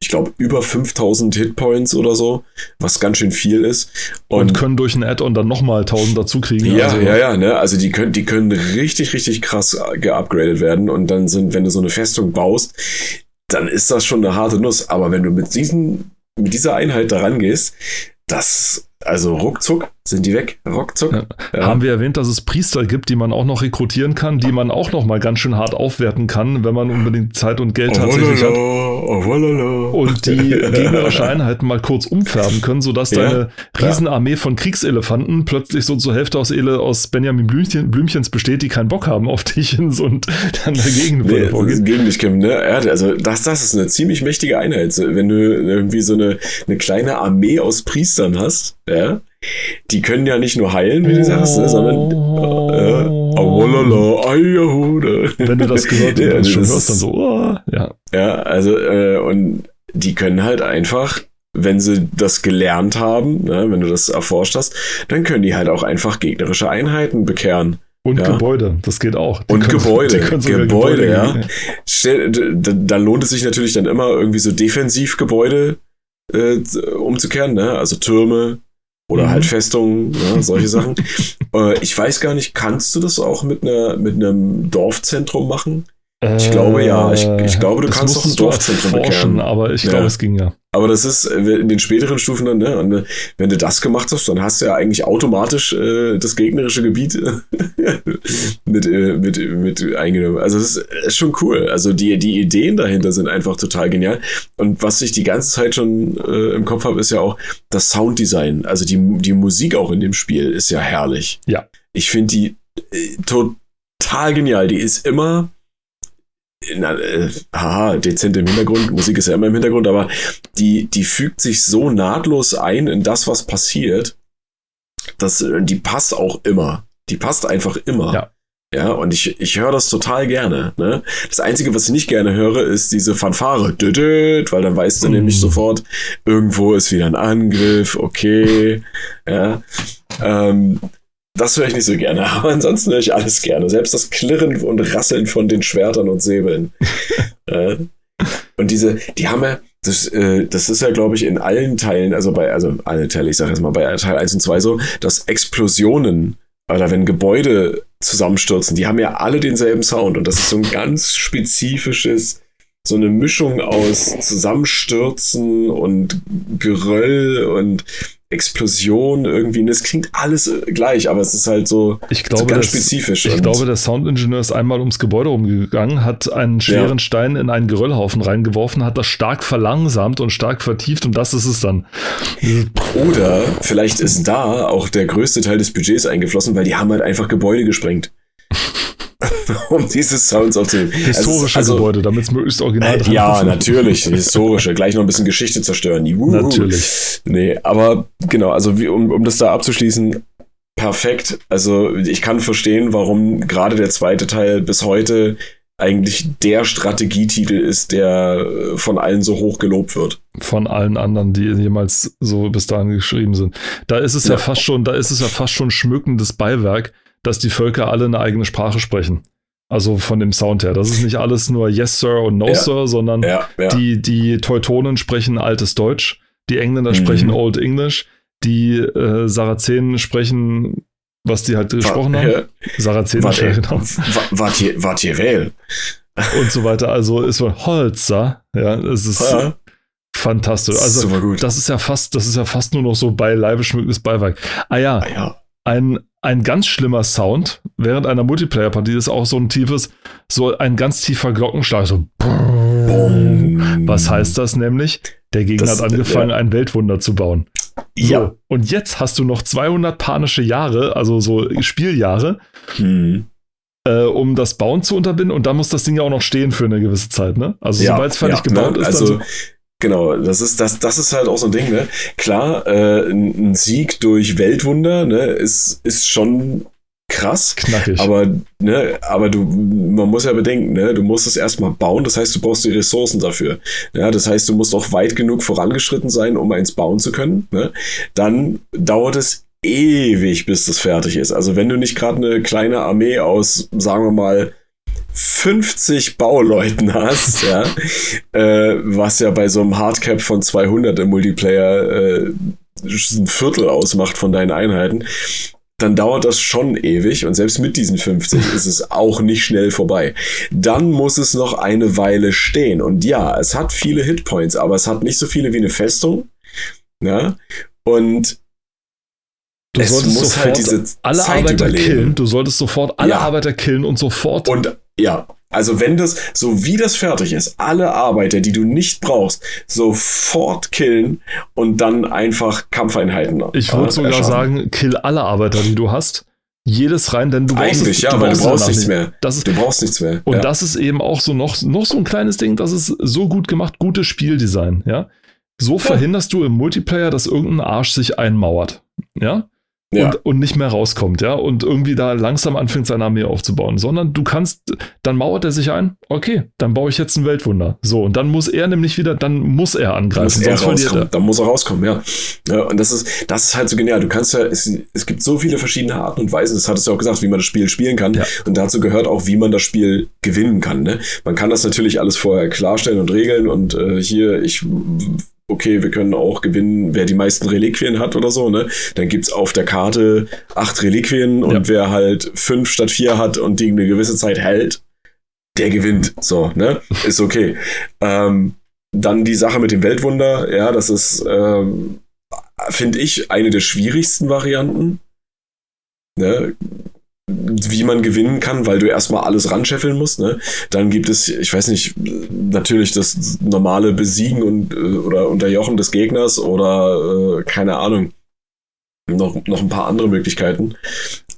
ich glaube, über 5000 Hitpoints oder so, was ganz schön viel ist. und, können durch ein Add-on dann nochmal 1000 dazu kriegen. ja, also, ja, ja, ne? Also die können, die können richtig, richtig krass geupgradet werden. Und dann sind, wenn du so eine Festung baust, dann ist das schon eine harte Nuss. Aber wenn du mit diesen, mit dieser Einheit da rangehst, das, also ruckzuck sind die weg. Ruckzuck. Ja. Ja. Haben wir erwähnt, dass es Priester gibt, die man auch noch rekrutieren kann, die man auch noch mal ganz schön hart aufwerten kann, wenn man unbedingt Zeit und Geld tatsächlich hat. Oh, und die gegnerische Einheiten mal kurz umfärben können, sodass Ja. deine Riesenarmee von Kriegselefanten plötzlich so zur Hälfte aus, Ele aus Benjamin Blümchen, Blümchens besteht, die keinen Bock haben auf dich und dann dagegen Nee, vorgehen. gegen dich kämpfen, ne? Ja, also das, das ist eine ziemlich mächtige Einheit. Wenn du irgendwie so eine, eine kleine Armee aus Priestern hast, ja, die können ja nicht nur heilen, wie du sagst, ne, sondern äh, ayahuda. Wenn du das gehört Ja, das schon das hörst, dann so, oh, ja. Ja, also, äh, und die können halt einfach, wenn sie das gelernt haben, ne, wenn du das erforscht hast, dann können die halt auch einfach gegnerische Einheiten bekehren. Und Ja. Gebäude, das geht auch. Die Und können- Gebäude, sogar Gebäude, ja. gegen- Stell, da, da lohnt es sich natürlich dann immer irgendwie so Defensivgebäude äh, umzukehren, ne? Also Türme oder Mhm. halt Festungen, ne? solche Sachen. äh, ich weiß gar nicht, kannst du das auch mit einer mit einem Dorfzentrum machen? Ich glaube, ja. Ich- ich glaube, du das kannst doch ein Dorfzentrum bekehren. aber ich Ja. glaube, es ging ja. Aber das ist äh, in den späteren Stufen dann, ne? Und, äh, wenn du das gemacht hast, dann hast du ja eigentlich automatisch äh, das gegnerische Gebiet äh, mit, äh, mit, mit eingenommen. Also das ist, schon cool. Also die, die Ideen dahinter sind einfach total genial. Und was ich die ganze Zeit schon äh, im Kopf habe, ist ja auch das Sounddesign. Also die, die Musik auch in dem Spiel ist ja herrlich. Ja. Ich finde die äh, total genial. Die ist immer na, äh, haha, dezent im Hintergrund, Musik ist ja immer im Hintergrund, aber die, die fügt sich so nahtlos ein in das, was passiert, dass äh, die passt auch immer. Die passt einfach immer. Ja. Ja, und ich, ich höre das total gerne. Ne? Das Einzige, was ich nicht gerne höre, ist diese Fanfare. Düdüt, weil dann weißt du Mm. nämlich sofort, irgendwo ist wieder ein Angriff, okay. Ja. Ähm, das höre ich nicht so gerne, aber ansonsten höre ich alles gerne. Selbst das Klirren und Rasseln von den Schwertern und Säbeln. äh, und diese, die haben ja, das, äh, das ist ja, glaube ich, in allen Teilen, also bei, also alle Teile, ich sage jetzt mal bei Teil 1 und 2 so, dass Explosionen oder wenn Gebäude zusammenstürzen, die haben ja alle denselben Sound und das ist so ein ganz spezifisches, so eine Mischung aus Zusammenstürzen und Geröll und Explosion irgendwie. Und es klingt alles äh, gleich, aber es ist halt so, Ich so glaube, ganz das, spezifisch. Ich glaube, der Soundingenieur ist einmal ums Gebäude rumgegangen, hat einen schweren Stein in einen Geröllhaufen reingeworfen, hat das stark verlangsamt und stark vertieft und das ist es dann. Oder vielleicht ist da auch der größte Teil des Budgets eingeflossen, weil die haben halt einfach Gebäude gesprengt. um diese Sounds aufzunehmen. Historische Also- Gebäude, damit es möglichst original Äh, dran ja, ist. natürlich, historische. Gleich noch ein bisschen Geschichte zerstören. Juhu. Natürlich. Nee, aber genau, also wie, um, um das da abzuschließen, perfekt. Also ich kann verstehen, warum gerade der zweite Teil bis heute eigentlich der Strategietitel ist, der äh, von allen so hoch gelobt wird. Von allen anderen, die jemals so bis dahin geschrieben sind. Da ist es ja, ja fast schon, da ist es ja fast schon schmückendes Beiwerk, dass die Völker alle eine eigene Sprache sprechen. Also von dem Sound her. Das ist nicht alles nur Yes, Sir und No, ja. Sir, sondern ja, die, die Teutonen sprechen altes Deutsch, die Engländer mhm. sprechen Old English, die äh, Sarazenen sprechen was die halt gesprochen war, haben. Ja, ihr, wart ihr wählen? Und so weiter. Also ist von Holzer, ja, es ist ja. fantastisch. Also, das ist ja fast, das ist ja fast nur noch so beileibe schmückendes Beiwerk. Ah ja, ah, ja. Ein, ein ganz schlimmer Sound während einer Multiplayer-Partie ist auch so ein tiefes, so ein ganz tiefer Glockenschlag, so Boom. Was heißt das nämlich? Der Gegner das, hat angefangen, ja. ein Weltwunder zu bauen. So, ja. Und jetzt hast du noch 200 panische Jahre, also so Spieljahre, hm. äh, um das Bauen zu unterbinden. Und da muss das Ding ja auch noch stehen für eine gewisse Zeit, ne? Also, ja, sobald es fertig ja, gebaut ne? ist, also, so Genau, das ist das, das ist halt auch so ein Ding, ne? Klar, äh, ein Sieg durch Weltwunder, ne, ist ist schon krass. Knackig. Aber, ne, aber du, man muss ja bedenken, ne, du musst es erstmal bauen, das heißt, du brauchst die Ressourcen dafür. Ja, das heißt, du musst auch weit genug vorangeschritten sein, um eins bauen zu können. Ne? Dann dauert es ewig, bis das fertig ist. Also wenn du nicht gerade eine kleine Armee aus, sagen wir mal, 50 Bauleuten hast, ja, äh, was ja bei so einem Hardcap von 200 im Multiplayer äh, ein Viertel ausmacht von deinen Einheiten, dann dauert das schon ewig und selbst mit diesen 50 ist es auch nicht schnell vorbei. Dann muss es noch eine Weile stehen und ja, es hat viele Hitpoints, aber es hat nicht so viele wie eine Festung. Ja, und Du es solltest muss halt sofort halt diese alle Zeit Arbeiter überleben. killen. Du solltest sofort alle ja. Arbeiter killen und sofort. Und ja, also wenn das, so wie das fertig ist, alle Arbeiter, die du nicht brauchst, sofort killen und dann einfach Kampfeinheiten. Ich würde äh, sogar erschaffen. sagen, kill alle Arbeiter, die du hast. Jedes rein, denn du brauchst Eigentlich, es, ja, du weil brauchst du brauchst nichts mehr. Das ist, du brauchst nichts mehr. Und ja. das ist eben auch so noch, noch so ein kleines Ding, das ist so gut gemacht, gutes Spieldesign, ja. So ja. verhinderst du im Multiplayer, dass irgendein Arsch sich einmauert, ja ja. und, und nicht mehr rauskommt, ja, und irgendwie da langsam anfängt, seine Armee aufzubauen, sondern du kannst, dann mauert er sich ein, okay, dann baue ich jetzt ein Weltwunder. So, und dann muss er nämlich wieder, dann muss er angreifen. Muss er rauskommen, er. Dann muss er rauskommen, ja. ja. Und das ist, das ist halt so genial. Du kannst ja, es, es gibt so viele verschiedene Arten und Weisen, das hattest du auch gesagt, wie man das Spiel spielen kann. Ja. Und dazu gehört auch, wie man das Spiel gewinnen kann. Ne? Man kann das natürlich alles vorher klarstellen und regeln und äh, hier, ich okay, wir können auch gewinnen, wer die meisten Reliquien hat oder so, ne? Dann gibt's auf der Karte acht Reliquien und ja. wer halt fünf statt vier hat und die eine gewisse Zeit hält, der gewinnt. So, ne? Ist okay. ähm, dann die Sache mit dem Weltwunder, ja, das ist, ähm, finde ich, eine der schwierigsten Varianten. Ne? Wie man gewinnen kann, weil du erstmal alles ranscheffeln musst. Ne? Dann gibt es, ich weiß nicht, natürlich das normale Besiegen und äh, oder Unterjochen des Gegners oder äh, keine Ahnung. Noch, noch ein paar andere Möglichkeiten.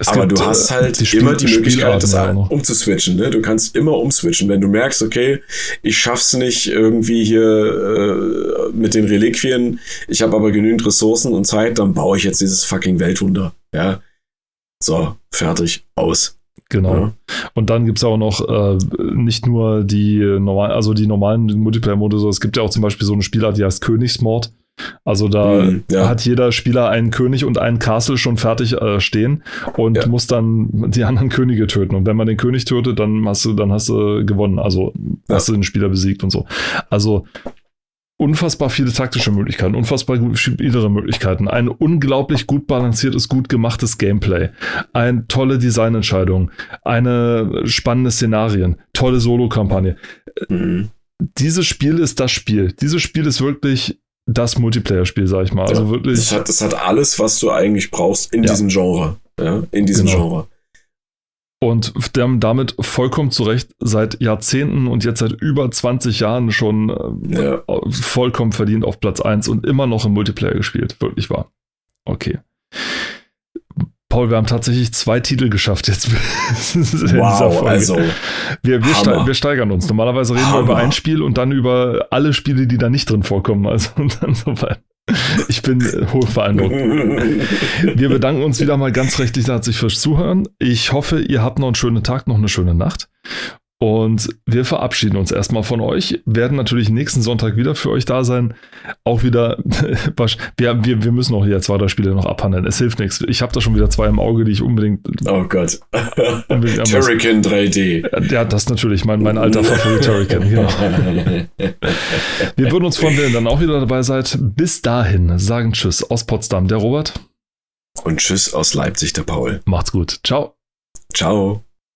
Es Aber du hast äh, halt die immer die Möglichkeit, das umzuswitchen. Ne? Du kannst immer umswitchen. Wenn du merkst, okay, ich schaff's nicht irgendwie hier äh, mit den Reliquien, ich habe aber genügend Ressourcen und Zeit, dann baue ich jetzt dieses fucking Weltwunder. Ja, so, fertig, aus. Genau. Ja. Und dann gibt es auch noch äh, nicht nur die normalen, also die normalen Multiplayer-Mode, es gibt ja auch zum Beispiel so eine Spielart, die heißt Königsmord. Also da mm, ja. hat jeder Spieler einen König und einen Castle schon fertig äh, stehen und ja. muss dann die anderen Könige töten. Und wenn man den König tötet, dann hast du, dann hast du gewonnen. Also hast du den Spieler besiegt und so. Also unfassbar viele taktische Möglichkeiten, unfassbar viele Möglichkeiten, ein unglaublich gut balanciertes, gut gemachtes Gameplay, eine tolle Designentscheidung, eine spannende Szenarien, tolle Solo-Kampagne. Mhm. Dieses Spiel ist das Spiel. Dieses Spiel ist wirklich das Multiplayer-Spiel, sag ich mal. Also ja, wirklich. Das hat, das hat alles, was du eigentlich brauchst in ja. diesem Genre. Ja, in diesem genau. Genre. Und damit vollkommen zurecht seit Jahrzehnten und jetzt seit über 20 Jahren schon äh, ja. vollkommen verdient auf Platz 1 und immer noch im Multiplayer gespielt. Wirklich wahr. Okay. Paul, wir haben tatsächlich zwei Titel geschafft jetzt. wow, also. Wir, wir, ste wir, steigern uns. Normalerweise reden Hammer. wir über ein Spiel und dann über alle Spiele, die da nicht drin vorkommen. Also dann so weit. Ich bin hoch beeindruckt. Wir bedanken uns wieder mal ganz recht herzlich fürs Zuhören. Ich hoffe, ihr habt noch einen schönen Tag, noch eine schöne Nacht. Und wir verabschieden uns erstmal von euch, werden natürlich nächsten Sonntag wieder für euch da sein. Auch wieder, wir, wir, wir müssen auch hier zwei, drei Spiele noch abhandeln. Es hilft nichts. Ich habe da schon wieder zwei im Auge, die ich unbedingt. Oh Gott. Turrican 3D. Ja, das natürlich, mein, mein alter Favorit Turrican, genau. Wir würden uns freuen, wenn ihr dann auch wieder dabei seid. Bis dahin sagen Tschüss aus Potsdam, der Robert. Und Tschüss aus Leipzig, der Paul. Macht's gut. Ciao. Ciao.